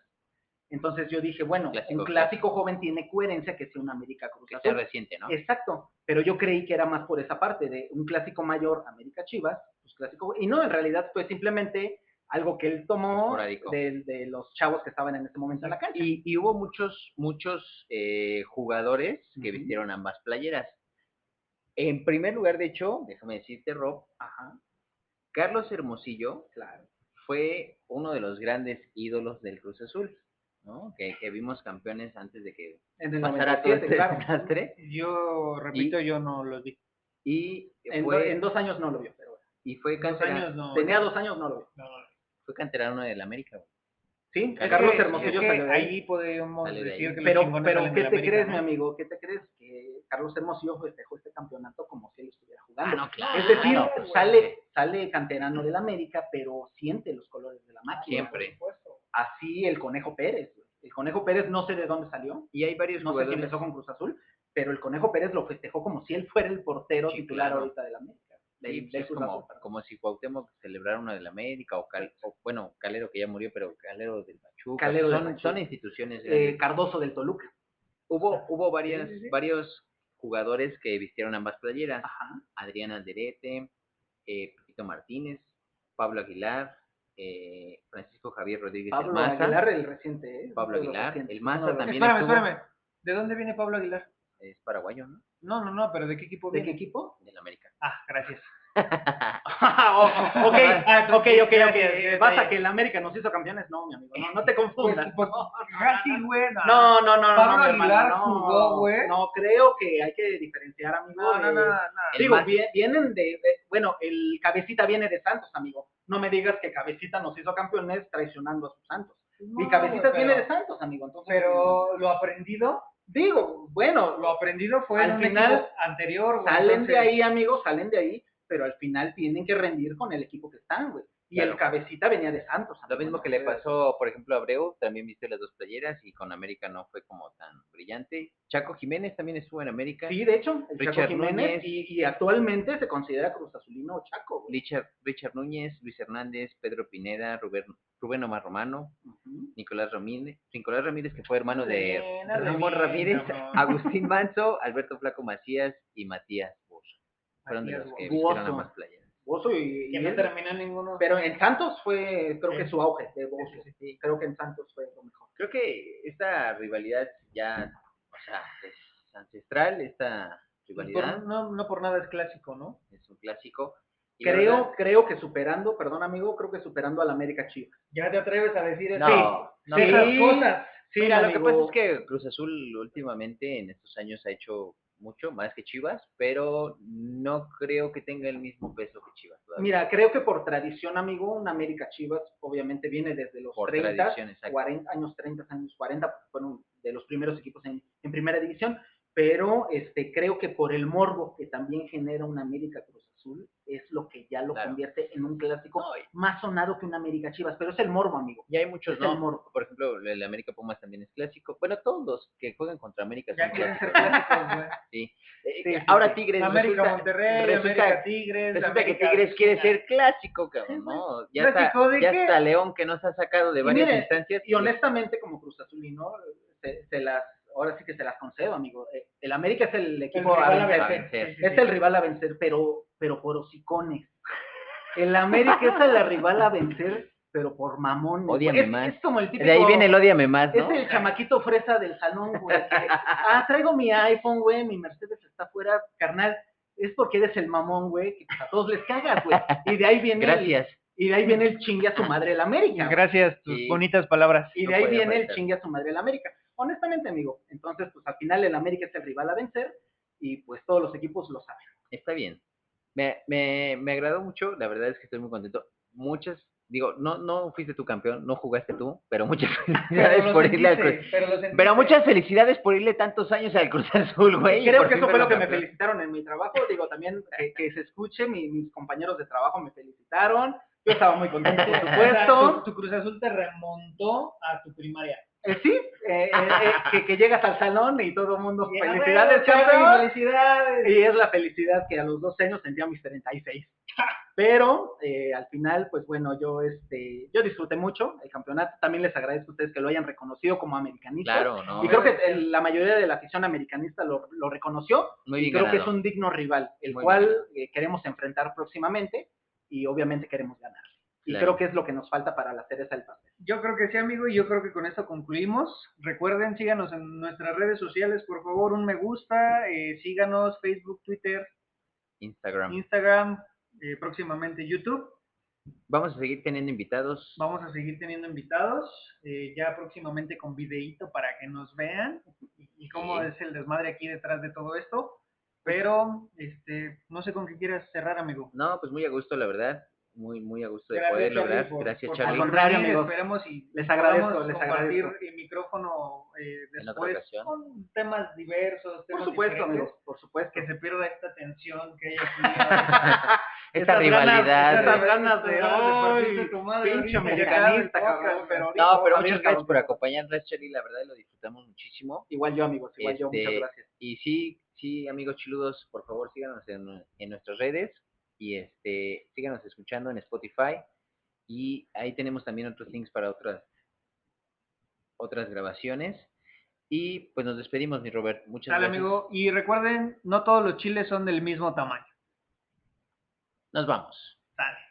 Entonces yo dije, bueno, Clásico un clásico joven tiene coherencia que sea un América Cruz Que sea Azul. reciente, ¿no? Exacto, pero yo creí que era más por esa parte de un clásico mayor América Chivas, pues clásico, y no, en realidad fue simplemente algo que él tomó de, de los chavos que estaban en ese momento en la cancha. Y, y hubo muchos, muchos eh, jugadores que Ujú. vistieron ambas playeras. En primer lugar, de hecho, déjame decirte, Rob, Ajá, Carlos Hermosillo claro. fue uno de los grandes ídolos del Cruz Azul, ¿no? Que, que vimos campeones antes de que En el pasara todo 97, este claro. desastre. Yo repito, yo no lo vi. Y En, do- fue, en dos años no lo vio, pero y fue, Dos cantera- años no. tenía dos años no lo no, no. fue canterano del América. güey. Sí, Es Carlos que- Hermosillo es que salió ahí. podemos Sale de ahí. decir que Pero, pero ¿qué te América, crees, mi amigo? ¿Qué te crees? Que Carlos Hermosillo festejó este campeonato como si él estuviera jugando. Ah, claro, es decir, claro, sale, sale canterano del América, pero siente los colores de la máquina. Siempre. Así el Conejo Pérez. El Conejo Pérez no sé de dónde salió, Y hay varios no sé si empezó con Cruz Azul, pero el Conejo Pérez lo festejó como si él fuera el portero Sí, titular claro. ahorita del América. del- Sí, del es Cruz como, Azul, como si Cuauhtémoc celebrara una del América o, Cal- o, bueno, Calero que ya murió, pero Calero del Pachuca. Calero del son, Pachuca. son instituciones. Eh. Cardoso del Toluca. hubo hubo varias, sí, varios jugadores que vistieron ambas playeras. Ajá. Adrián Alderete, eh, Martínez, Pablo Aguilar, eh, Francisco Javier Rodríguez Pablo el Maza, Aguilar, el reciente. ¿eh? Pablo Aguilar, recientes, el Maza los también Espérame, estuvo- espérame. ¿De dónde viene Pablo Aguilar? es paraguayo, ¿no? No, no, no, pero ¿de qué equipo ¿De qué viene? equipo? Del América. Ah, gracias. Oh, ok, Ah, ok, ok, ok. ¿Basta que el América nos hizo campeones? No, mi amigo, no, no te Pues, confundas. pues, casi, güey. No, no, no, no, Pablo no, Aguilar no, jugó, güey. No, creo que hay que diferenciar, amigo. No, no, no, no. Digo, vienen de, de- bueno, el Cabecita viene de Santos, amigo. No me digas que Cabecita nos hizo campeones traicionando a sus Santos. Mi Cabecita pero- de Santos, amigo. Entonces, Pero lo aprendido, digo, bueno, lo aprendido fue Al en final, anterior, salen de ahí, amigos, salen de ahí, pero al final tienen que rendir con el equipo que están, güey. Y el cabecita venía de Santos. Lo mismo que le pasó, por ejemplo, a Abreu, también viste las dos playeras y con América no fue como tan brillante. Chaco Jiménez también estuvo en América. Sí, de hecho, el Chaco Richard Jiménez Núñez. y, y actualmente se considera Cruz Azulino Chaco. güey. Richard, Richard Núñez, Luis Hernández, Pedro Pineda, Rubén, Rubén Omar Romano. Nicolás Ramírez, Nicolás Ramírez que fue hermano de Bien, Ramón bien, Ramírez. Agustín Manso, Alberto Flaco Macías y Matías Bosch. Fueron de los que vistieron Bozo. ambas playeras. Bozo y, Que no terminó ninguno. pero en Santos fue, creo que su auge de Bozo. Sí, sí, sí. Creo que en Santos fue lo mejor. Creo que esta rivalidad ya, o sea, es ancestral, esta rivalidad Por- no, no por nada es clásico, ¿no? es un clásico. y Creo, verdad- creo que superando, perdón amigo, creo que superando al América Chivas. Ya te atreves a decir eso. No, no, esas cosas. Sí, Mira, lo que amigo. pasa es que Cruz Azul últimamente en estos años ha hecho mucho más que Chivas, pero no creo que tenga el mismo peso que Chivas. todavía. Mira, creo que por tradición, amigo, un América Chivas obviamente viene desde los Por 30, tradición, exacto. 40 años 30, años 40, porque fueron de los primeros equipos en, en primera división, pero este, creo que por el morbo que también genera un América Cruz Azul, es lo que ya lo Claro. convierte en un clásico No, y- más sonado que un América Chivas, pero es el morbo, amigo. y hay muchos, Es el ¿no? morbo. Por ejemplo, el América Pumas también es clásico. Bueno, todos los que juegan contra América Ya son clásicos. clásicos. Sí. Sí, Eh, sí, ahora sí. Tigres América resulta, Monterrey, resulta- América Tigres. resulta que Tigres quiere ser clásico, cabrón, ¿no? Ya está, ¿Clásico de ya qué? está León que nos ha sacado de Y varias mire, instancias. Y honestamente, como Cruz Azulino, se, se las, ahora sí que se las concedo, amigo. Eh, El América es el El equipo a vencer. a vencer. vencer. Sí, sí, Es el rival a vencer, pero, pero por hocicones. El América es el rival a vencer, pero por mamón. Ódiame es, más. es como el típico. De ahí viene el odiame más, Es ¿no? el chamaquito fresa del salón, güey. que, ah, traigo mi iPhone, güey, mi Mercedes está afuera, carnal. Es porque eres el mamón, güey, que a todos les cagas, güey. Y de ahí viene. el- Gracias. y de ahí viene el chingue a su madre el América. güey. Gracias, tus Sí. bonitas palabras. Y No de ahí viene el chingue a su madre el América. Honestamente, amigo. Entonces, pues al final el América es el rival a vencer y pues todos los equipos lo saben. Está bien. Me, me, me agradó mucho, la verdad es que estoy muy contento. Muchas, digo, no, no fuiste tu campeón, no jugaste tú, pero muchas felicidades por irle al Cruz. pero. Pero muchas felicidades por irle tantos años al Cruz Azul, güey. Creo que eso fue lo que me felicitaron en mi trabajo. Digo, también que, que se escuche, mi- mis compañeros de trabajo me felicitaron. Yo estaba muy contento, por supuesto. tu, tu Cruz Azul te remontó a tu primaria. Eh, sí, eh, eh, que, que llegas al salón y todo el mundo, felicidades, bueno. Chavi, felicidades. Y es la felicidad que a los 12 años sentía mis 36. Pero al final, pues bueno, yo este, yo disfruté mucho el campeonato. También les agradezco a ustedes que lo hayan reconocido como americanistas. Claro, ¿no? Y creo que el- la mayoría de la afición americanista lo, lo reconoció. Muy Y creo que es un digno rival, el Muy cual queremos enfrentar próximamente y obviamente queremos ganar. Y Claro. creo que es lo que nos falta para la cereza del pastel. Yo creo que sí, amigo, y yo creo que con esto concluimos. Recuerden, síganos en nuestras redes sociales, por favor, un me gusta, eh, síganos, Facebook, Twitter, Instagram. Instagram, eh, próximamente YouTube. Vamos a seguir teniendo invitados. Vamos a seguir teniendo invitados, eh, ya próximamente con videíto para que nos vean y, y cómo Sí. es el desmadre aquí detrás de todo esto. Pero, este, no sé con qué quieras cerrar, amigo. No, pues muy a gusto, la verdad. Muy, muy a gusto de Gracias, poder lograr. por- Gracias, por Charlie. Al contrario, amigos. Esperemos y Les agradezco, les compartir agradezco. el micrófono eh, después con temas diversos, Por temas supuesto, diferentes, amigos, por supuesto. que se pierda esta tensión que hay aquí. Esta rivalidad. esas ganas de, tu madre pinche cada cabrón, pero No, pero muchas gracias por acompañarnos, Charlie. La verdad lo disfrutamos muchísimo. Igual yo, amigos, igual yo, muchas Este, gracias. Y sí, sí, amigos chiludos, por favor síganos en, en nuestras redes y este síganos escuchando en Spotify y ahí tenemos también otros links para otras otras grabaciones y pues nos despedimos mi Robert muchas Dale, gracias amigo. Y recuerden, no todos los chiles son del mismo tamaño. nos vamos Dale.